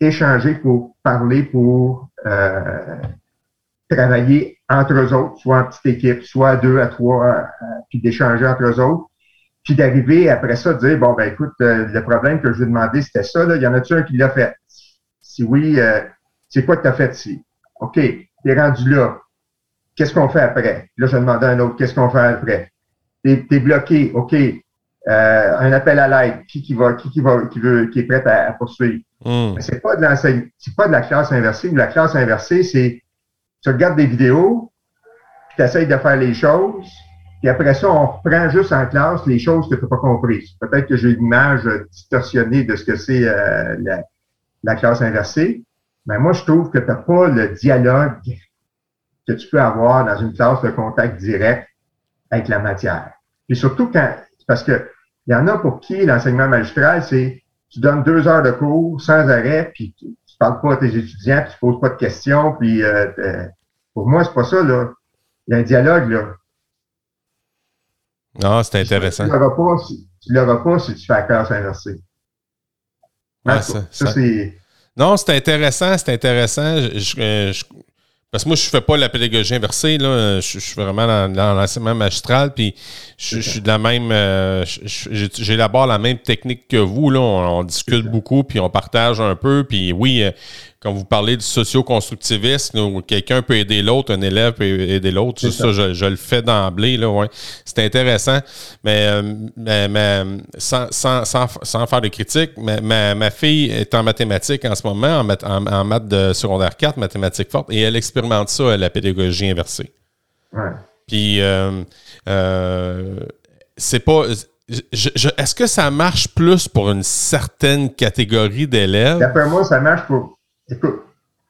échanger, pour parler, pour euh, travailler entre eux autres, soit en petite équipe, soit à deux, à trois, euh, puis d'échanger entre eux autres. Puis d'arriver après ça, de dire, bon, ben écoute, euh, le problème que je lui ai demandé, c'était ça, là. Il y en a-tu un qui l'a fait? Si oui, c'est quoi que tu as fait ici? OK, t'es rendu là. Qu'est-ce qu'on fait après? Là, je demandais à un autre, qu'est-ce qu'on fait après? T'es es bloqué, OK. Euh, un appel à l'aide, qui, qui va, qui, qui va, qui veut, qui est prêt à, poursuivre? Mais c'est pas de l'enseignement, c'est pas de la classe inversée. La classe inversée, c'est tu regardes des vidéos, puis tu essayes de faire les choses, puis après ça, on reprend juste en classe les choses que tu n'as pas comprises. Peut-être que j'ai une image distorsionnée de ce que c'est euh, la, la, classe inversée, mais moi, je trouve que tu n'as pas le dialogue que tu peux avoir dans une classe de contact direct avec la matière. Et surtout quand, parce que il y en a pour qui l'enseignement magistral, c'est tu donnes deux heures de cours sans arrêt, puis tu, ne parles pas à tes étudiants, puis tu poses pas de questions, puis euh, euh, pour moi, c'est pas ça, là. Il y a un dialogue, là.
Ah, c'est intéressant.
Tu l'auras pas, si, tu l'auras pas si tu fais la classe inversée.
ça, ça c'est non, c'est intéressant, c'est intéressant. Je, parce que moi, je fais pas la pédagogie inversée, là. Je, suis vraiment dans, l'enseignement magistral, puis je, suis de la même. Euh, j'élabore la même technique que vous, là. On, discute beaucoup, puis on partage un peu. Puis oui, euh, quand vous parlez du socio-constructivisme, où quelqu'un peut aider l'autre, un élève peut aider l'autre, ça, je, le fais d'emblée, là, ouais. C'est intéressant. Mais, euh, sans, faire de critique, ma, ma, fille est en mathématiques en ce moment, en, maths de secondaire 4, mathématiques fortes, et elle expérimente ça, la pédagogie inversée.
Ouais.
Puis, euh, euh, c'est pas. Est-ce que ça marche plus pour une certaine catégorie d'élèves?
D'après moi, ça marche pour écoute,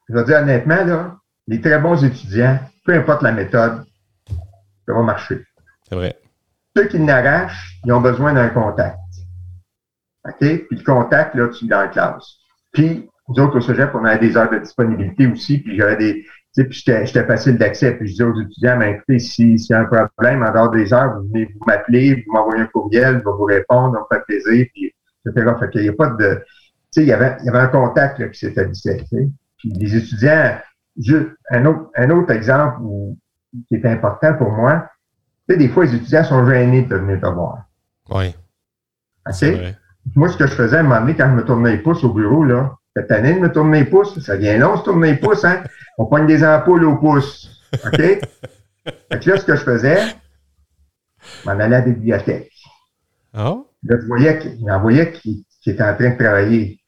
je vais dire honnêtement, là, les très bons étudiants, peu importe la méthode, ça va marcher.
C'est vrai.
Ceux qui n'arrachent, ils ont besoin d'un contact. OK? Puis le contact, là, tu l'as en classe. Puis, nous autres, au sujet, on avait des heures de disponibilité aussi, puis j'avais des. Tu sais, puis j'étais facile d'accès, puis je disais aux étudiants, mais écoutez, s'il y a un problème, en dehors des heures, vous venez vous m'appeler, vous m'envoyez un courriel, je vais vous répondre, on fait plaisir, puis etc. Fait qu'il n'y a pas de il y avait, il y avait un contact là, qui s'établissait. Puis les étudiants, un autre, un autre exemple qui est important pour moi, tu sais, des fois, les étudiants sont gênés de venir te voir.
Oui.
OK? Moi, ce que je faisais à un moment donné, quand je me tournais les pouces au bureau, là, cette année de me tourner les pouces, ça vient long, se tourner les pouces, hein? On pogne des ampoules au pouce. OK? fait que là, ce que je faisais, je m'en allais à la bibliothèque.
Oh?
Là, je voyais qu'il était en train de travailler.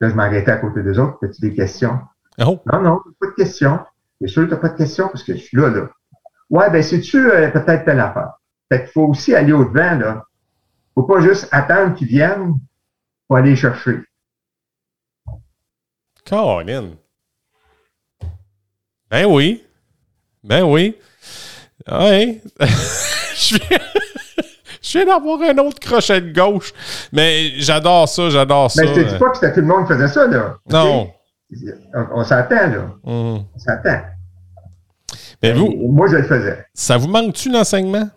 Là, je m'arrêtais à côté des autres. As-tu des questions?
Oh.
Non, non, pas de questions. T'es sûr que t'as pas de questions parce que je suis là, là. Ouais, ben, c'est-tu euh, peut-être telle affaire? Fait qu'il faut aussi aller au-devant, là. Faut pas juste attendre qu'ils viennent. Faut aller les chercher.
Colin. Ben oui. Ben oui. Ouais. je viens... Je viens d'avoir un autre crochet de gauche. Mais j'adore ça, j'adore ça.
Mais je te dis pas que tout le monde faisait ça, là.
Non.
On, s'attend, là. Mm. On s'attend.
Mais vous.
Moi, je le faisais.
Ça vous manque-tu l'enseignement?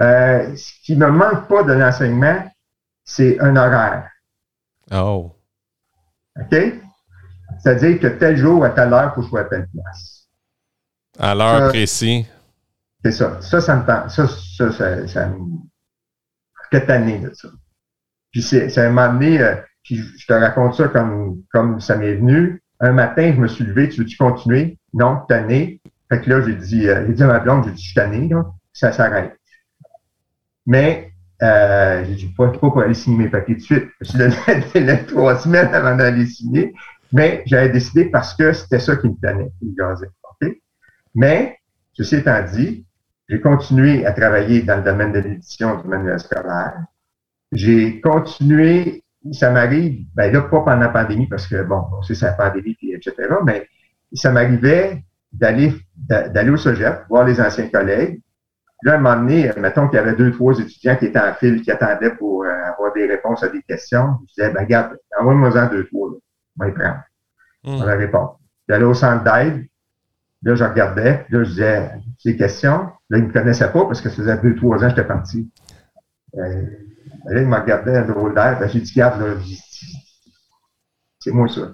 Euh, ce qui ne me manque pas de l'enseignement, c'est un horaire.
Oh.
OK? C'est-à-dire que tel jour à telle heure, il faut que je sois à telle place.
À l'heure précise.
C'est ça. Ça, ça me tente. Ça, ça, ça, ça me. Années de ça. Puis c'est, ça m'a amené, euh, puis je te raconte ça comme, comme ça m'est venu. Un matin, je me suis levé, tu veux-tu continuer? Non, tanné. Fait que là, j'ai dit, euh, j'ai dit à ma blonde, j'ai dit, je suis tanné, là, ça s'arrête. Mais, euh, j'ai dit, pas, pas pour aller signer mes papiers de suite. Je suis donné trois semaines avant d'aller signer. Mais j'avais décidé parce que c'était ça qui me tenait, qui me gazait. Mais, ceci étant dit, j'ai continué à travailler dans le domaine de l'édition du manuel scolaire. J'ai continué, ça m'arrive, ben là, pas pendant la pandémie, parce que bon, on sait c'est la pandémie, etc., mais ça m'arrivait d'aller d'aller au Sogep, voir les anciens collègues. Là, à un moment donné, mettons qu'il y avait deux, trois étudiants qui étaient en file, qui attendaient pour euh, avoir des réponses à des questions. Je disais, ben regarde, envoie-moi-en deux, trois. on va y prendre. On va répondre. J'allais au centre d'aide, là, je regardais, là, je disais ces questions. Là, il ne me connaissait pas parce que ça faisait deux, trois ans que j'étais parti. Euh, là, il me regardait un drôle d'air, j'ai dit, regarde, là, c'est moi ça.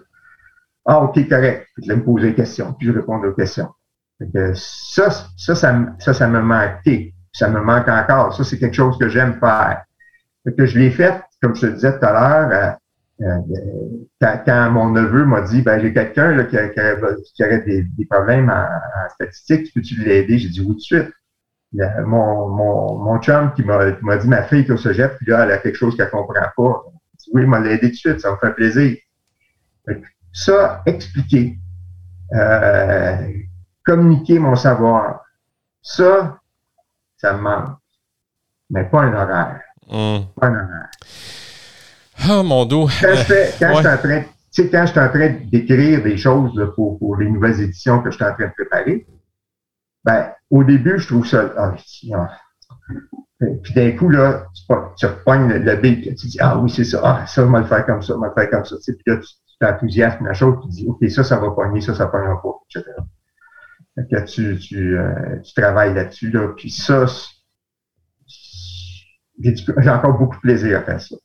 Ah, OK, correct. Puis, je vais me poser des questions, puis je réponds aux questions. ça, ça, ça, ça, me manquait. Ça me manque encore. Ça, c'est quelque chose que j'aime faire. Que je l'ai fait, comme je te disais tout à l'heure, euh, euh, quand, mon neveu m'a dit, ben, j'ai quelqu'un qui, qui, qui, aurait des, des problèmes en, en statistique, peux-tu l'aider? J'ai dit oui tout de suite. mon, mon, mon chum qui m'a dit, ma fille qui au cégep, puis là, elle a quelque chose qu'elle comprend pas. Dit, oui, il m'a aidé tout de suite, ça me fait plaisir. Ça, expliquer, euh, communiquer mon savoir, ça, ça me manque. Mais pas un horaire.
Mmh.
Pas un horaire.
Oh mon dos.
Quand je, je suis en train, tu sais, quand en train d'écrire des choses là, pour, pour les nouvelles éditions que je suis en train de préparer, ben, au début, je trouve ça. Ah, puis d'un coup, là, tu, tu repognes le, le beat, tu dis Ah oui, c'est ça, ah, ça, on va le faire comme ça, on va le faire comme ça. Tu sais, puis là, tu t'enthousiasmes la chose, tu dis OK, ça, ça va pogner, ça, ça pognera pas, etc. Fait que tu, tu, euh, tu travailles là-dessus, là, puis ça, j'ai encore beaucoup de plaisir à faire ça.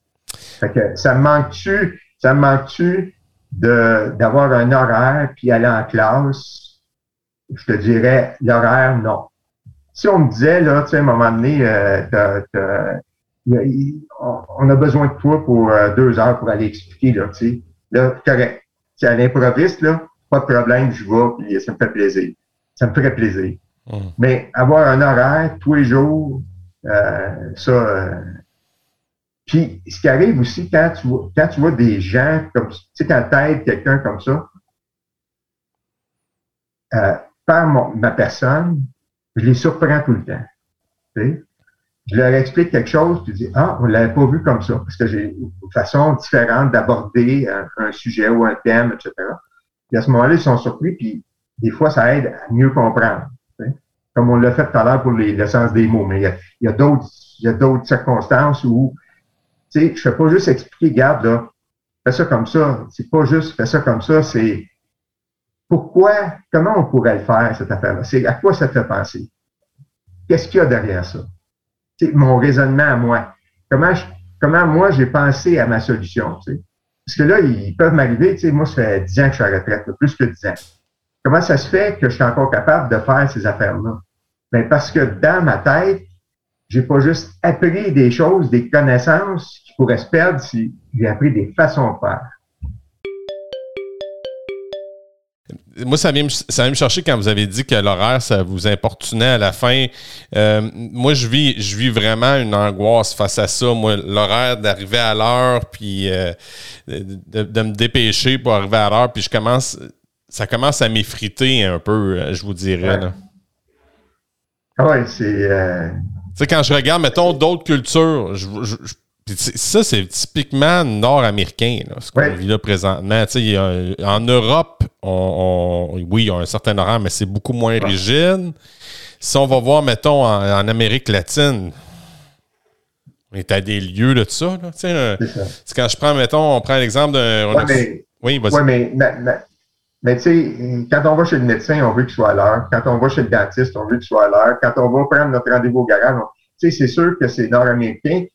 Fait que ça me manque-tu, ça me manque-tu d'avoir un horaire puis aller en classe? Je te dirais, l'horaire, non. Si on me disait, là, tu sais, à un moment donné, euh, on a besoin de toi pour euh, deux heures pour aller expliquer, là, tu sais. Là, correct. Si à l'improviste, là, pas de problème, je vais, puis ça me fait plaisir. Ça me ferait plaisir.
Mmh.
Mais avoir un horaire tous les jours, euh, ça, euh, puis, ce qui arrive aussi, quand tu vois, quand tu vois des gens comme, tu sais, quand t'aides quelqu'un comme ça, euh, par mon, ma personne, je les surprends tout le temps. Je leur explique quelque chose, puis dis, ah, on l'avait pas vu comme ça, parce que j'ai une façon différente d'aborder un, sujet ou un thème, etc. Puis à ce moment-là, ils sont surpris, puis des fois, ça aide à mieux comprendre. Comme on l'a fait tout à l'heure pour les, le sens des mots, mais il y a, il y a d'autres circonstances où tu sais, je fais pas juste expliquer, garde, là, fais ça comme ça. C'est pas juste fais ça comme ça, c'est pourquoi, comment on pourrait le faire, cette affaire-là? C'est à quoi ça te fait penser? Qu'est-ce qu'il y a derrière ça? C'est mon raisonnement à moi. Comment, je, comment moi j'ai pensé à ma solution, tu sais? Parce que là, ils peuvent m'arriver, tu sais, moi, ça fait 10 ans que je suis à retraite, plus que 10 ans. Comment ça se fait que je suis encore capable de faire ces affaires-là? Ben, parce que dans ma tête, j'ai pas juste appris des choses, des connaissances qui pourraient se perdre si j'ai appris des façons de faire.
Moi, ça vient, ça vient me chercher quand vous avez dit que l'horaire, ça vous importunait à la fin. Euh, moi, je vis, je vis vraiment une angoisse face à ça. Moi, l'horaire d'arriver à l'heure, puis euh, de, de, me dépêcher pour arriver à l'heure, puis je commence, ça commence à m'effriter un peu, euh, je vous dirais.
Ouais. Ah ouais, c'est. Euh...
Sais, quand je regarde, mettons, d'autres cultures, je, je, ça, c'est typiquement nord-américain, ce qu'on
Ouais.
vit là présentement. En Europe, on, on- oui, il y a un certain horaire, mais c'est beaucoup moins rigide. Si on va voir, mettons, en, en Amérique latine, on est à des lieux de ça. Là, tu sais, un-
C'est ça.
c'est quand je prends, mettons, on prend l'exemple d'un.
Ouais, mais,
Oui, vas-y.
ouais, mais, mais, mais- mais tu sais, quand on va chez le médecin, on veut qu'il soit à l'heure. Quand on va chez le dentiste, on veut qu'il soit à l'heure. Quand on va prendre notre rendez-vous au garage, tu sais, c'est sûr que c'est nord-américain.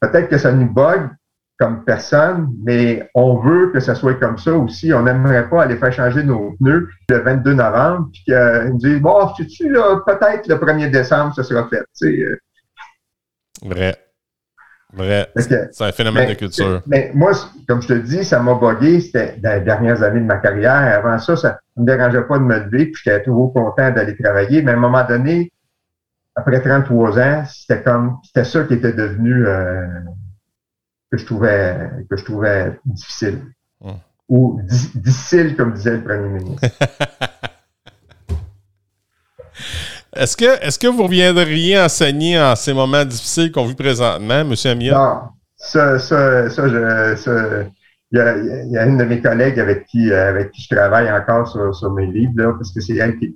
Peut-être que ça nous bug comme personne, mais on veut que ça soit comme ça aussi. On n'aimerait pas aller faire changer nos pneus le 22 novembre, puis qu'ils nous disent, bon, tu là, peut-être le 1er décembre, ça sera fait. Tu sais, euh,
Vrai. Vrai. C'est un phénomène
Mais,
de culture.
mais moi, c- comme je te dis, ça m'a bogué. C'était dans les dernières années de ma carrière. Avant ça, ça ne me dérangeait pas de me lever, puis j'étais toujours content d'aller travailler. Mais à un moment donné, après 33 ans, c'était comme c'était ça qui était devenu euh, que je trouvais que je trouvais difficile.
Hum.
Ou di- difficile, comme disait le premier ministre.
Est-ce que, est-ce que vous reviendriez enseigner en ces moments difficiles qu'on vit présentement, M. Amia?
Non, ça, ça, ça, il y, a, une de mes collègues avec qui, euh, avec qui je travaille encore sur, mes livres, parce que c'est elle qui est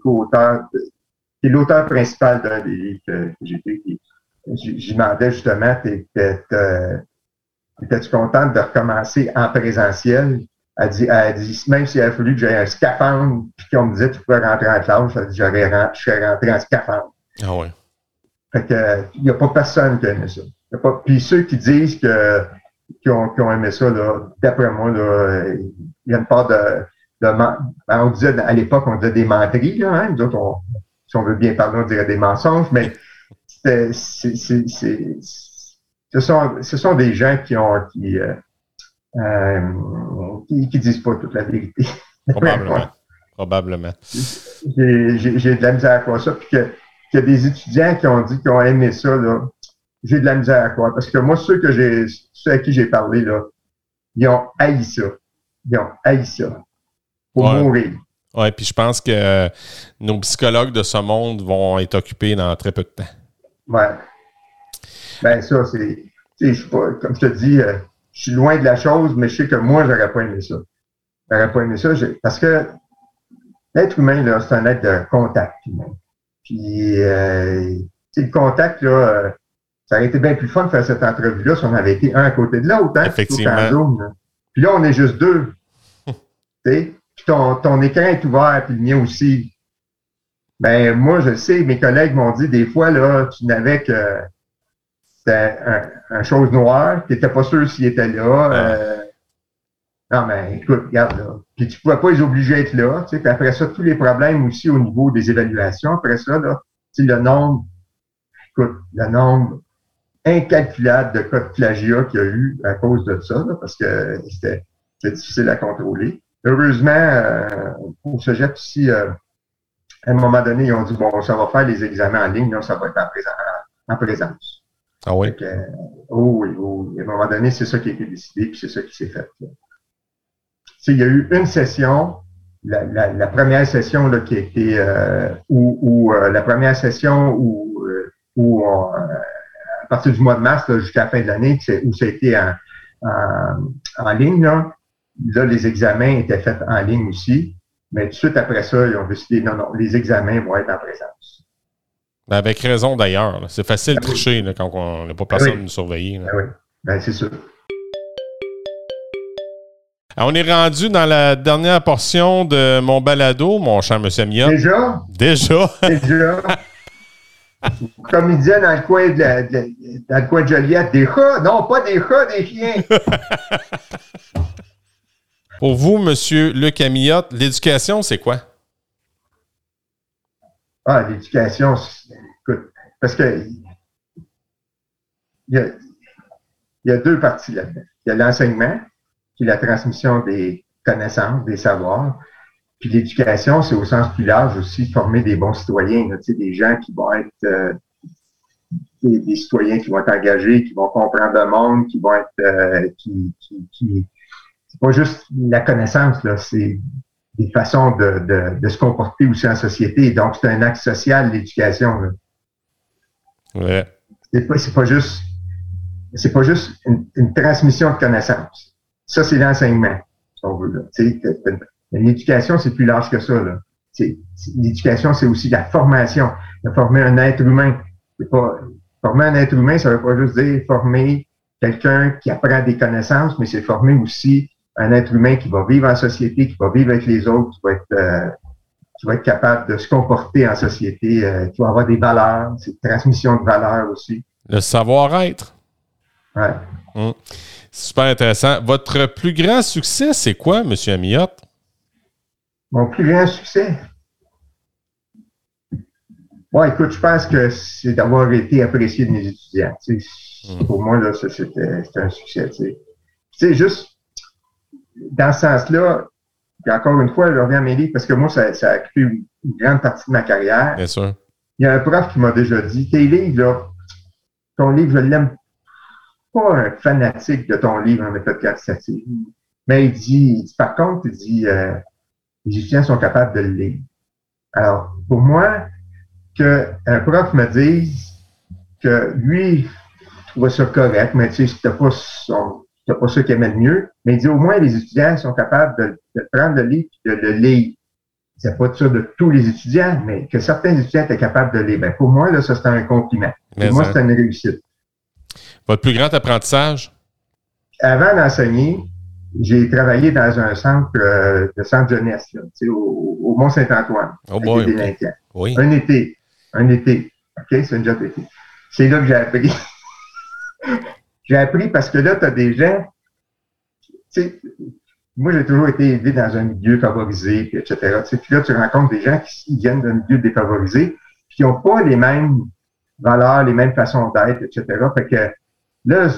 est l'auteur principal d'un des livres que, j'ai écrit. J'y demandais justement, t'es- t'es- t'es- étais-tu contente de recommencer en présentiel? Elle dit, elle dit même s'il avait fallu que j'aie un scaphandre, puis qu'on me disait tu pouvais rentrer en classe, elle dit, j'aurais je serais rentré en scaphandre.
Ah ouais.
Fait que, il n'y a pas personne qui a aimé ça. Y a pas, puis ceux qui disent que, qui ont, qui ont aimé ça, là, d'après moi, là, il y a une part de, de ben, on disait, à l'époque, on disait des menteries, là, hein. Nous autres, on, si on veut bien parler, on dirait des mensonges, mais c'est, c'est, c'est, ce sont, ce sont des gens qui ont, qui, euh, euh, qui, qui, disent pas toute la vérité.
Probablement. Probablement.
J'ai, de la misère à croire ça. Puis que, a des étudiants qui ont dit qu'ils ont aimé ça. J'ai de la misère à croire. Parce que moi, ceux que j'ai, ceux à qui j'ai parlé, là, ils ont haï ça. Ils ont haï ça. Pour mourir.
Oui, puis je pense que nos psychologues de ce monde vont être occupés dans très peu de temps.
Ouais. Ben, ça, c'est. Je sais pas, comme je te dis, euh, je suis loin de la chose, mais je sais que moi, j'aurais pas aimé ça. J'aurais pas aimé ça. Parce que l'être humain, là, c'est un être de contact humain. Puis, euh, le contact, là, euh, ça aurait été bien plus fun de faire cette entrevue-là si on avait été un à côté de l'autre. Hein,
Effectivement.
Puis là, on est juste deux. Puis ton, ton écran est ouvert, puis le mien aussi. Ben, moi, je sais, mes collègues m'ont dit des fois, là, tu n'avais que c'était un, chose noire, tu n'étais pas sûr s'il était là. Euh, non, mais écoute, regarde là. Puis tu ne pouvais pas les obliger à être là. Tu sais, puis après ça, tous les problèmes aussi au niveau des évaluations. Après ça, là, tu sais, le nombre, écoute, le nombre incalculable de cas de plagiat qu'il y a eu à cause de ça, là, parce que c'était difficile à contrôler. Heureusement, euh, au sujet ici, euh, à un moment donné, ils ont dit, bon, ça va faire les examens en ligne, non, ça va être en présence.
Ah oui?
oh, oui, oui. À un moment donné, c'est ça qui a été décidé, puis c'est ça qui s'est fait. Il y a eu une session, la, la, première session là, qui a été, euh, où, euh, la première session où, euh, où à partir du mois de mars jusqu'à la fin de l'année, où ça a été en, en, ligne, là, là, les examens étaient faits en ligne aussi. Mais tout de suite après ça, ils ont décidé, non, non, les examens vont être en présence.
Ben, avec raison d'ailleurs. C'est facile de ben tricher quand on n'a pas ben personne à nous surveiller.
Oui, ben, c'est sûr.
on est rendu dans la dernière portion de mon balado, mon cher monsieur Mia.
Déjà?
Déjà.
Déjà. Comme il disait dans le coin de, dans le coin de Joliette, des chats. Non, pas des chats, des chiens.
Pour vous, monsieur Luc Amillotte, l'éducation, c'est quoi?
Ah, l'éducation, écoute, parce que il y a, il y a deux parties là-dedans. Il y a l'enseignement, qui est la transmission des connaissances, des savoirs. Puis l'éducation, c'est au sens plus large aussi former des bons citoyens, des gens qui vont être euh, des, citoyens qui vont être engagés, qui vont comprendre le monde, qui vont être euh, qui, qui, qui c'est pas juste la connaissance, là, c'est des façons de, de, de, se comporter aussi en société. Donc, c'est un acte social, l'éducation.
Ouais.
C'est pas, pas juste, c'est pas juste une, transmission de connaissances. Ça, c'est l'enseignement, si on veut. L'éducation, c'est plus large que ça. L'éducation, c'est aussi la formation. De former un être humain. Pas, former un être humain, ça veut pas juste dire former quelqu'un qui apprend des connaissances, mais c'est former aussi un être humain qui va vivre en société, qui va vivre avec les autres, qui va être, euh, qui va être capable de se comporter en société, euh, qui va avoir des valeurs, c'est transmission de valeurs aussi.
Le savoir-être.
Ouais.
Hum. Super intéressant. Votre plus grand succès, c'est quoi, M. Amiotte?
Mon plus grand succès? Bon, écoute, je pense que c'est d'avoir été apprécié de mes étudiants. Hum. Pour moi, là, c'était un succès. Tu sais, juste dans ce sens-là, encore une fois, je reviens à mes livres parce que moi, ça, ça a créé une, grande partie de ma carrière.
Bien sûr.
Il y a un prof qui m'a déjà dit, tes livres, là, ton livre, je l'aime pas un fanatique de ton livre en méthode quantitative. Mais il dit, par contre, il dit, euh, les étudiants sont capables de le lire. Alors, pour moi, qu'un prof me dise que lui, trouvait ça correct, mais tu sais, c'était pas son, pas ça qui aimait le mieux, mais il dit au moins les étudiants sont capables de, prendre le livre et de le lire. C'est pas ça de tous les étudiants, mais que certains étudiants étaient capables de lire. Ben, pour moi, là, ça, c'est un compliment. pour moi, c'est une réussite.
Votre plus grand apprentissage?
Avant d'enseigner, j'ai travaillé dans un centre de centre jeunesse, là, au, au Mont-Saint-Antoine.
Oh boy,
Oui. Un été. Un été. OK? C'est une job été. C'est là que j'ai appris. j'ai appris parce que là, tu as des gens. Tu sais, moi, j'ai toujours été élevé dans un milieu favorisé, puis etc. Puis là, tu rencontres des gens qui viennent d'un milieu défavorisé, puis qui n'ont pas les mêmes valeurs, les mêmes façons d'être, etc. Fait que là,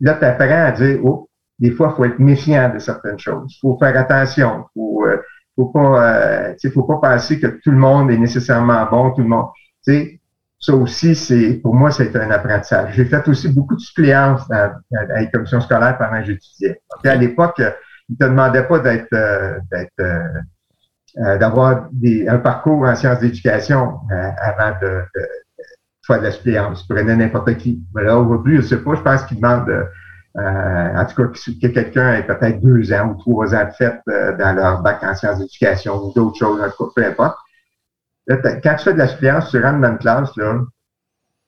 là tu apprends à dire, oh, des fois, il faut être méfiant de certaines choses. Il faut faire attention. Il faut, euh, faut pas, euh, faut pas penser que tout le monde est nécessairement bon, tout le monde. Tu sais, ça aussi, c'est pour moi, c'est un apprentissage. J'ai fait aussi beaucoup de suppléances dans, dans, les commissions scolaires pendant que j'étudiais. À l'époque, ils te demandaient pas d'être, euh, euh, euh, d'avoir un parcours en sciences d'éducation avant de, de, faire de la suppléance. Ils prenaient n'importe qui. Mais là, aujourd'hui, je sais pas, je pense qu'ils demandent, en tout cas, que quelqu'un ait peut-être deux ans ou trois ans de fait dans leur bac en sciences d'éducation ou d'autres choses, peu importe. Là, quand tu fais de la suppléance, tu rentres dans une classe, là,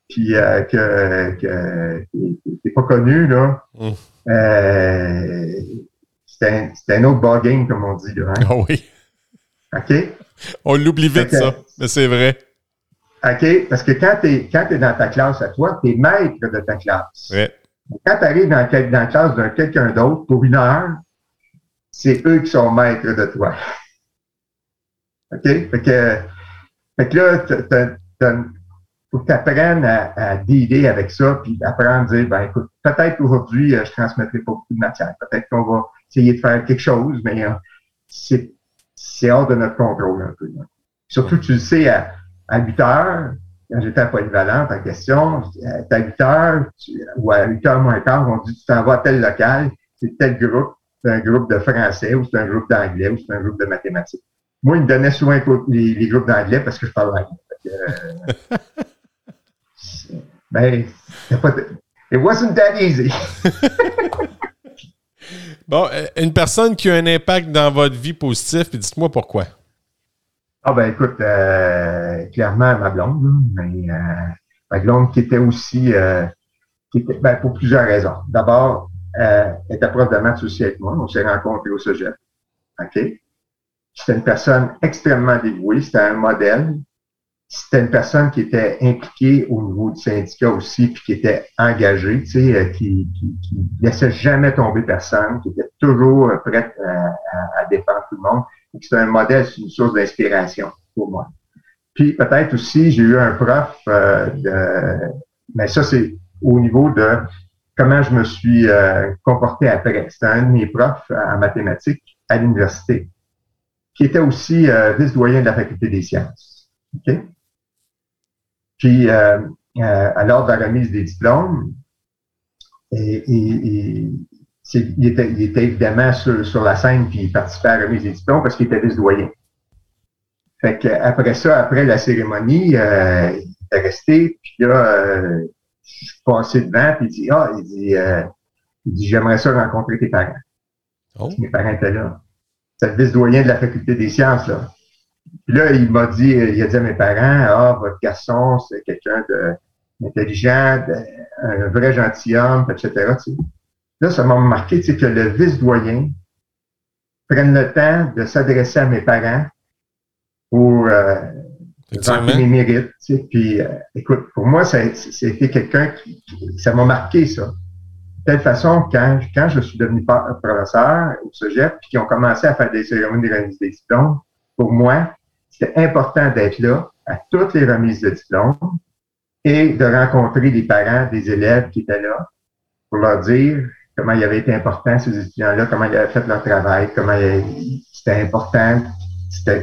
puis euh, que, que t'es pas connu, là, mm. euh, c'est un, un, autre ball game, comme on dit, là. Hein?
Ah oui.
OK?
On l'oublie vite, ça, mais c'est vrai.
OK? Parce que quand tu es, dans ta classe à toi, tu es maître de ta classe.
Ouais.
Quand tu arrives dans, dans la classe d'un quelqu'un d'autre pour une heure, c'est eux qui sont maîtres de toi. OK? Fait que fait que là, faut que tu apprennes à, à dealer avec ça, puis apprendre à dire, ben écoute, peut-être qu'aujourd'hui, euh, je transmettrai pas beaucoup de matière. Peut-être qu'on va essayer de faire quelque chose, mais euh, c'est, c'est hors de notre contrôle un peu. Surtout, tu le sais, à, à 8 heures, quand j'étais à Polyvalente en question, à 8 heures, ou à 8 heures moins quart, on dit, tu t'en vas à tel local, c'est tel groupe, c'est un groupe de français, ou c'est un groupe d'anglais, ou c'est un groupe de mathématiques. Moi, il me donnait souvent les, les groupes d'anglais parce que je parle anglais. Euh, ben, pas it wasn't that easy.
bon, euh, une personne qui a un impact dans votre vie positif, dites-moi pourquoi.
Ah ben écoute, euh, clairement ma blonde, mais ma blonde qui était aussi, qui était, ben, pour plusieurs raisons. D'abord, elle était prof de maths aussi avec moi. On s'est rencontrés au sujet. OK? C'était une personne extrêmement dévouée, c'était un modèle. C'était une personne qui était impliquée au niveau du syndicat aussi, puis qui était engagée, tu sais, euh, qui, qui, qui laissait jamais tomber personne, qui était toujours prête à, à, défendre tout le monde. C'était un modèle, c'est une source d'inspiration pour moi. Puis peut-être aussi, j'ai eu un prof euh, de, mais ça c'est au niveau de comment je me suis euh, comporté après. C'était un de mes profs en mathématiques à l'université qui était aussi euh, vice-doyen de la faculté des sciences. Puis, euh, euh, à l'ordre de la remise des diplômes, et, et, et il, était, il, était, évidemment sur, sur, la scène puis il participait à la remise des diplômes parce qu'il était vice-doyen. Fait que après ça, après la cérémonie, euh, il était resté, puis là, euh, je suis passé devant, puis il dit, ah, il dit, euh, il dit, j'aimerais ça rencontrer tes parents. Oh. Mes parents étaient là le vice-doyen de la faculté des sciences. Là. Puis là, il m'a dit, il a dit à mes parents, ah, votre garçon, c'est quelqu'un d'intelligent, un vrai gentilhomme, etc. Là, ça m'a marqué que le vice-doyen prenne le temps de s'adresser à mes parents pour euh, mes mérites. Puis, euh, écoute, pour moi, c'était quelqu'un qui, ça m'a marqué ça telle façon, quand, quand je suis devenu professeur au Cégep, puis qu'ils ont commencé à faire des cérémonies de remise des diplômes, pour moi, c'était important d'être là à toutes les remises de diplômes et de rencontrer des parents des élèves qui étaient là pour leur dire comment il avait été important, ces étudiants-là, comment ils avaient fait leur travail, comment c'était important,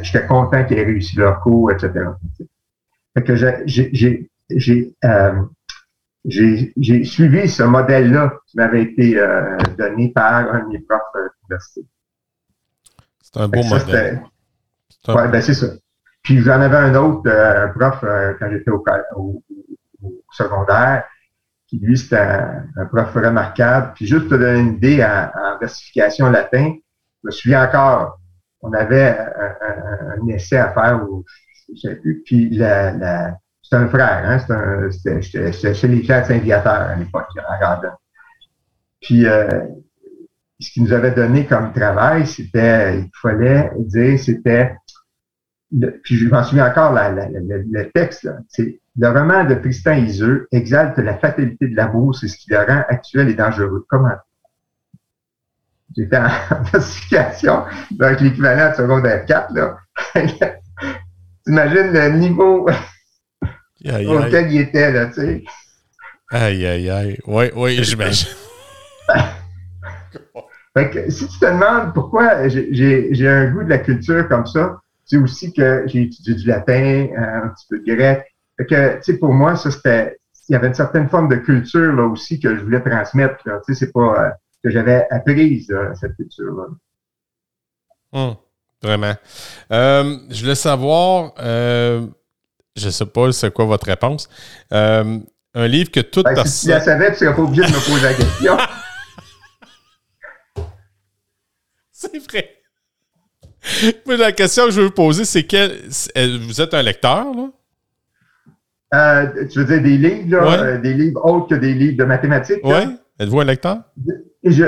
j'étais content qu'ils aient réussi leur cours, etc. Fait que j'ai, j'ai, euh, j'ai suivi ce modèle-là qui m'avait été euh, donné par un de mes profs d'université.
C'est un beau modèle.
Oui, ben c'est ça. Puis j'en avais un autre, euh, un prof, euh, quand j'étais au, au, secondaire, qui lui, c'était un, prof remarquable. Puis juste pour te donner une idée, en, en versification latin, je me souviens encore, on avait un, un, essai à faire, ou je ne sais plus, puis la, la c'est un frère, hein? C'était chez les de Saint-Viateur à l'époque, à Gardin. Puis, euh, ce qu'il nous avait donné comme travail, c'était, il fallait dire, c'était, puis je m'en souviens encore, le texte, c'est le roman de Tristan Iseux exalte la fatalité de l'amour, c'est ce qui le rend actuel et dangereux. Comment? J'étais en situation avec l'équivalent de secondaire 4, là. T'imagines le niveau auquel il était, là, tu sais.
Aïe, aïe, aïe. Oui, oui, j'imagine.
fait que, si tu te demandes pourquoi j'ai un goût de la culture comme ça, c'est aussi que j'ai étudié du latin, euh, un petit peu de grec. Fait que, tu sais, pour moi, ça, c'était, il y avait une certaine forme de culture, là, aussi, que je voulais transmettre, Tu sais, c'est pas euh, que j'avais apprise, cette culture-là.
Hum, vraiment. Euh, je voulais savoir, euh, je sais pas c'est quoi votre réponse, un livre que toute
ben, personne... Si tu la savais, tu serais pas obligé de me poser la question.
c'est vrai. la question que je veux vous poser, c'est quel. Vous êtes un lecteur, là?
Euh, tu veux dire des livres, là, euh, des livres autres que des livres de mathématiques?
Oui. Êtes-vous un lecteur?
Je,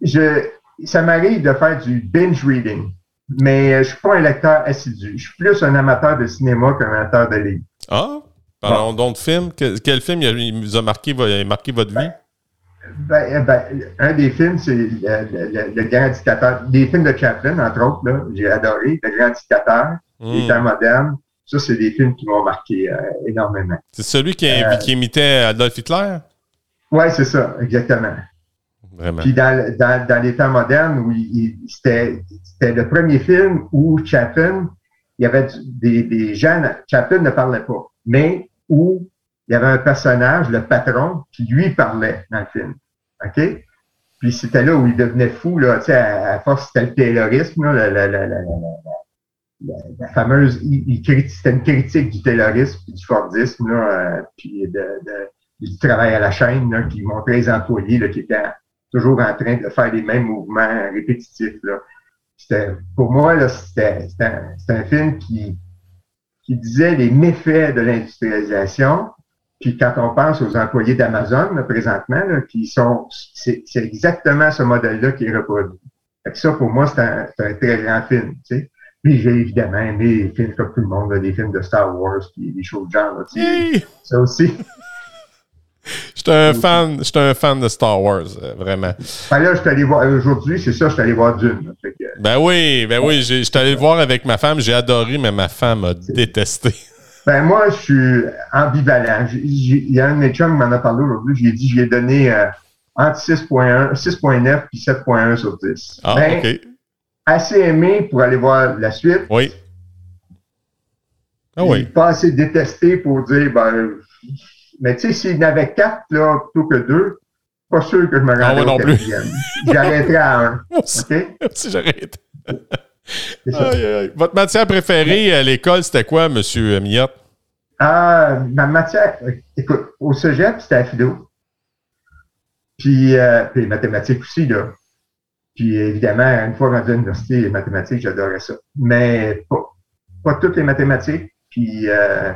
je, ça m'arrive de faire du binge reading, mais je ne suis pas un lecteur assidu. Je suis plus un amateur de cinéma qu'un amateur de livres.
Ah? Parlons donc de film. Quel, film il vous a marqué, marqué votre vie?
Ben, eh ben, un des films, c'est le, Grand Dictateur. Des films de Chaplin, entre autres, j'ai adoré. Le Grand Dictateur, mmh. les temps modernes. Ça, c'est des films qui m'ont marqué euh, énormément.
C'est celui qui, euh, qui, imitait Adolf Hitler?
Oui, c'est ça, exactement. Vraiment. Puis dans, dans, dans les temps modernes, où c'était le premier film où Chaplin, il y avait des, des gens, Chaplin ne parlait pas, mais où il y avait un personnage, le patron, qui lui parlait dans le film. OK? Puis c'était là où il devenait fou, là, tu sais, à, force, c'était le taylorisme, la, la, la, la, fameuse, c'était une critique du taylorisme, du Fordisme, euh, puis de, du travail à la chaîne, qui montrait les employés qui étaient toujours en train de faire les mêmes mouvements répétitifs. C'était, pour moi, là, c'était, un, un, film qui, qui disait les méfaits de l'industrialisation, puis quand on pense aux employés d'Amazon, présentement, là, qui sont, c'est, exactement ce modèle-là qui est reproduit. Fait que ça, pour moi, c'est un, un, très grand film. Tu sais. Puis j'ai évidemment aimé les films comme tout le monde, des films de Star Wars, puis des choses de genre. tu sais. Ça aussi.
J'étais un fan, j'étais un fan de Star Wars, euh, vraiment.
Ben là, je suis allé voir, aujourd'hui, c'est ça, je suis allé voir Dune.
Ben oui, ben oui, j'étais allé le voir avec ma femme, j'ai adoré, mais ma femme a détesté.
Ben moi, je suis ambivalent. Il y a un de mes chums qui m'en a parlé aujourd'hui. J'ai dit, je lui ai donné euh, entre 6.1, 6.9 puis 7.1 sur 10.
Ah, ben, OK.
Assez aimé pour aller voir la suite.
Oui. Ah oui.
Pas assez détesté pour dire, ben, mais tu sais, s'il y en avait 4 là, plutôt que 2, pas sûr que je me rendrais ah, au quatrième. J'arrêterais à 1. OK?
Si j'arrête. Votre matière préférée à l'école, c'était quoi, M. Miotte?
Ah, ma matière, écoute, au cégep, c'était la philo. Puis, euh, puis les mathématiques aussi, là. Puis évidemment, une fois rendu à l'université, les mathématiques, j'adorais ça. Mais pas, pas toutes les mathématiques. Puis euh,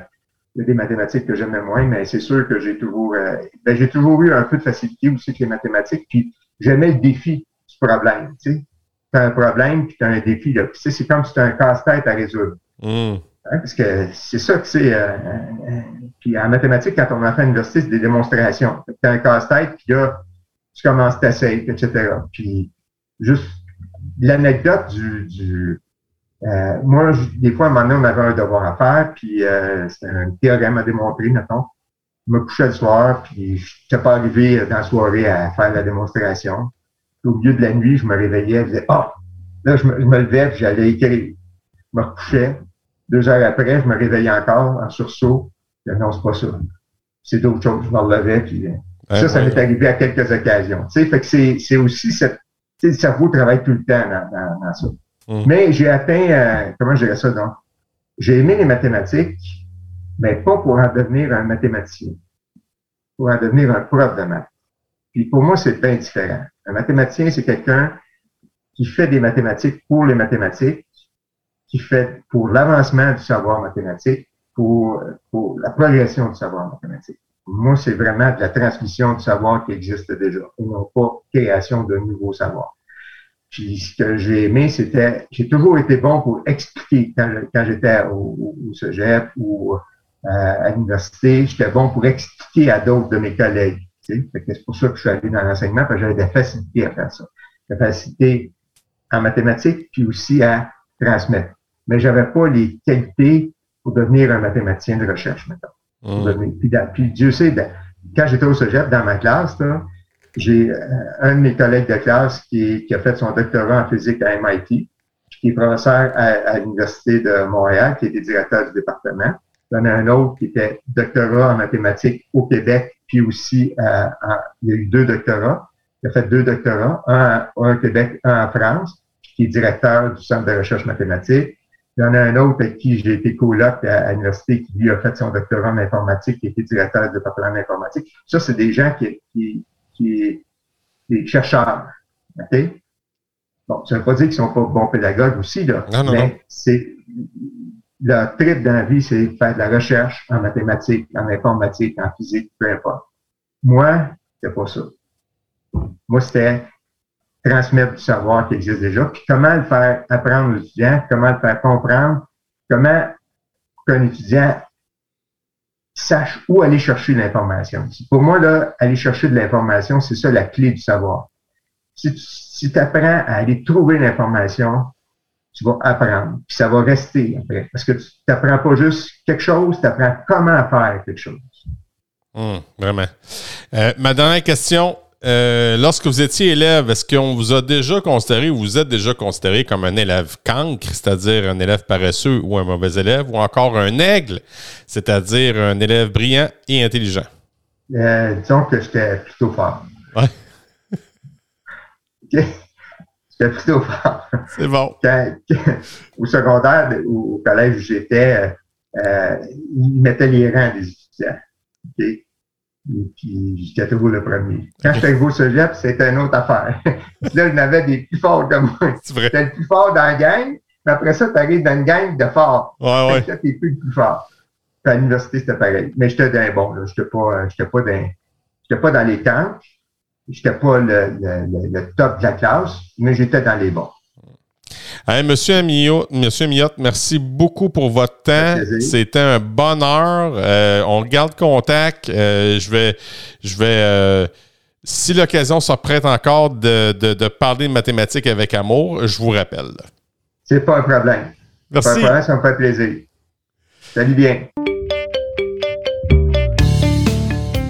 il y a des mathématiques que j'aimais moins, mais c'est sûr que j'ai toujours euh, ben, j'ai toujours eu un peu de facilité aussi avec les mathématiques. Puis j'aimais le défi du problème. Tu sais tu as un problème, puis tu as un défi. Là. Puis, c'est comme si tu as un casse-tête à résoudre.
Mm.
Hein, parce que c'est ça que c'est. Euh, euh, puis en mathématiques, quand on en fait à l'université, c'est des démonstrations. Tu as un casse-tête, puis là, tu commences ta safe, etc. Puis juste l'anecdote du, du euh, moi, des fois, à un moment donné, on avait un devoir à faire, puis euh, c'était un théorème à démontrer, mettons. Je me couchais le soir, puis je n'étais pas arrivé dans la soirée à faire la démonstration au milieu de la nuit, je me réveillais, je disais, ah, là, je me, levais, puis j'allais écrire. Je me recouchais. Deux heures après, je me réveillais encore en sursaut. Je non, c'est pas ça. C'est d'autres choses. Je me relevais, puis euh, ça, ça m'est arrivé à quelques occasions. Tu sais, fait que c'est, aussi cette, tu sais, le cerveau travaille tout le temps dans, dans, ça. Mais j'ai atteint, euh, comment je dirais ça, donc? J'ai aimé les mathématiques, mais pas pour en devenir un mathématicien. Pour en devenir un prof de maths. Puis pour moi, c'est bien différent. Un mathématicien, c'est quelqu'un qui fait des mathématiques pour les mathématiques, qui fait pour l'avancement du savoir mathématique, pour, pour la progression du savoir mathématique. Moi, c'est vraiment de la transmission du savoir qui existe déjà, et non pas création de nouveaux savoirs. Puis ce que j'ai aimé, c'était, j'ai toujours été bon pour expliquer quand, quand j'étais au, au, cégep ou euh, à l'université, j'étais bon pour expliquer à d'autres de mes collègues. C'est pour ça que je suis allé dans l'enseignement, parce que j'avais des facilités à faire ça. Des facilités en mathématiques, puis aussi à transmettre. Mais j'avais pas les qualités pour devenir un mathématicien de recherche, maintenant. Mmh. Puis, puis, Dieu sait, quand j'étais au cégep, dans ma classe, j'ai un de mes collègues de classe qui, qui, a fait son doctorat en physique à MIT, qui est professeur à, à l'Université de Montréal, qui était directeur du département. Il y en a un autre qui était doctorat en mathématiques au Québec, puis aussi, euh, il y a eu deux doctorats. Il a fait deux doctorats, un, au Québec, un en France, qui est directeur du Centre de recherche mathématique. Il y en a un autre avec qui j'ai été coloc à, l'université qui lui a fait son doctorat en informatique, qui était directeur du département d'informatique. Ça, c'est des gens qui, qui, qui, des chercheurs. OK? Bon, ça ne veut pas dire qu'ils sont pas bons pédagogues aussi, là.
Non, non,
mais c'est leur trip dans la vie, c'est faire de la recherche en mathématiques, en informatique, en physique, peu importe. Moi, c'est pas ça. Moi, c'était transmettre du savoir qui existe déjà, puis comment le faire apprendre aux étudiants, comment le faire comprendre, comment qu'un étudiant sache où aller chercher l'information. Pour moi, là, aller chercher de l'information, c'est ça la clé du savoir. Si tu apprends à aller trouver l'information, tu vas apprendre, puis ça va rester après. Parce que tu n'apprends pas juste quelque chose, tu apprends comment faire quelque chose.
Hum, vraiment. Euh, ma dernière question, euh, lorsque vous étiez élève, est-ce qu'on vous a déjà considéré ou vous êtes déjà considéré comme un élève cancre, c'est-à-dire un élève paresseux ou un mauvais élève, ou encore un aigle, c'est-à-dire un élève brillant et intelligent?
Euh, disons que j'étais plutôt fort.
Ouais.
J'étais plutôt fort.
C'est bon.
au secondaire ou au collège où j'étais, euh, ils mettaient les rangs des étudiants. Okay? Et puis, j'étais toujours le premier. Quand j'étais arrivé au cégep, c'était une autre affaire. là, il y en avait des plus forts que moi. J'étais le plus fort dans la gang, mais après ça, tu arrives dans une gang de forts.
Ouais, ouais.
Là, t'es plus le plus fort. Puis à l'université, c'était pareil. Mais j'étais d'un bon, là. J'étais pas, j'étais pas dans, j'étais pas dans les camps. J'étais pas le, le, le, top de la classe, mais j'étais dans les bons.
Monsieur Amiot, Monsieur Amiot, merci beaucoup pour votre temps. C'était un bonheur. Euh, on garde contact. Euh, je vais, je vais, euh, si l'occasion se prête encore de, de, de, parler de mathématiques avec amour, je vous rappelle.
C'est pas un problème.
Merci.
Pas un problème, ça me fait plaisir. Salut bien.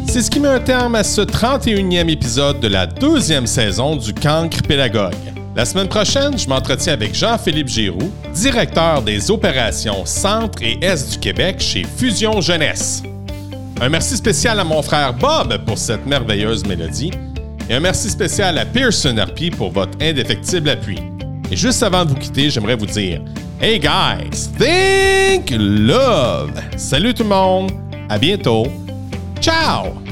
C'est ce qui met un terme à ce 31e épisode de la deuxième saison du Cancre Pédagogue. La semaine prochaine, je m'entretiens avec Jean-Philippe Giroux, directeur des opérations Centre et Est du Québec chez Fusion Jeunesse. Un merci spécial à mon frère Bob pour cette merveilleuse mélodie et un merci spécial à Pearson RP pour votre indéfectible appui. Et juste avant de vous quitter, j'aimerais vous dire Hey guys, think love! Salut tout le monde, à bientôt, ciao!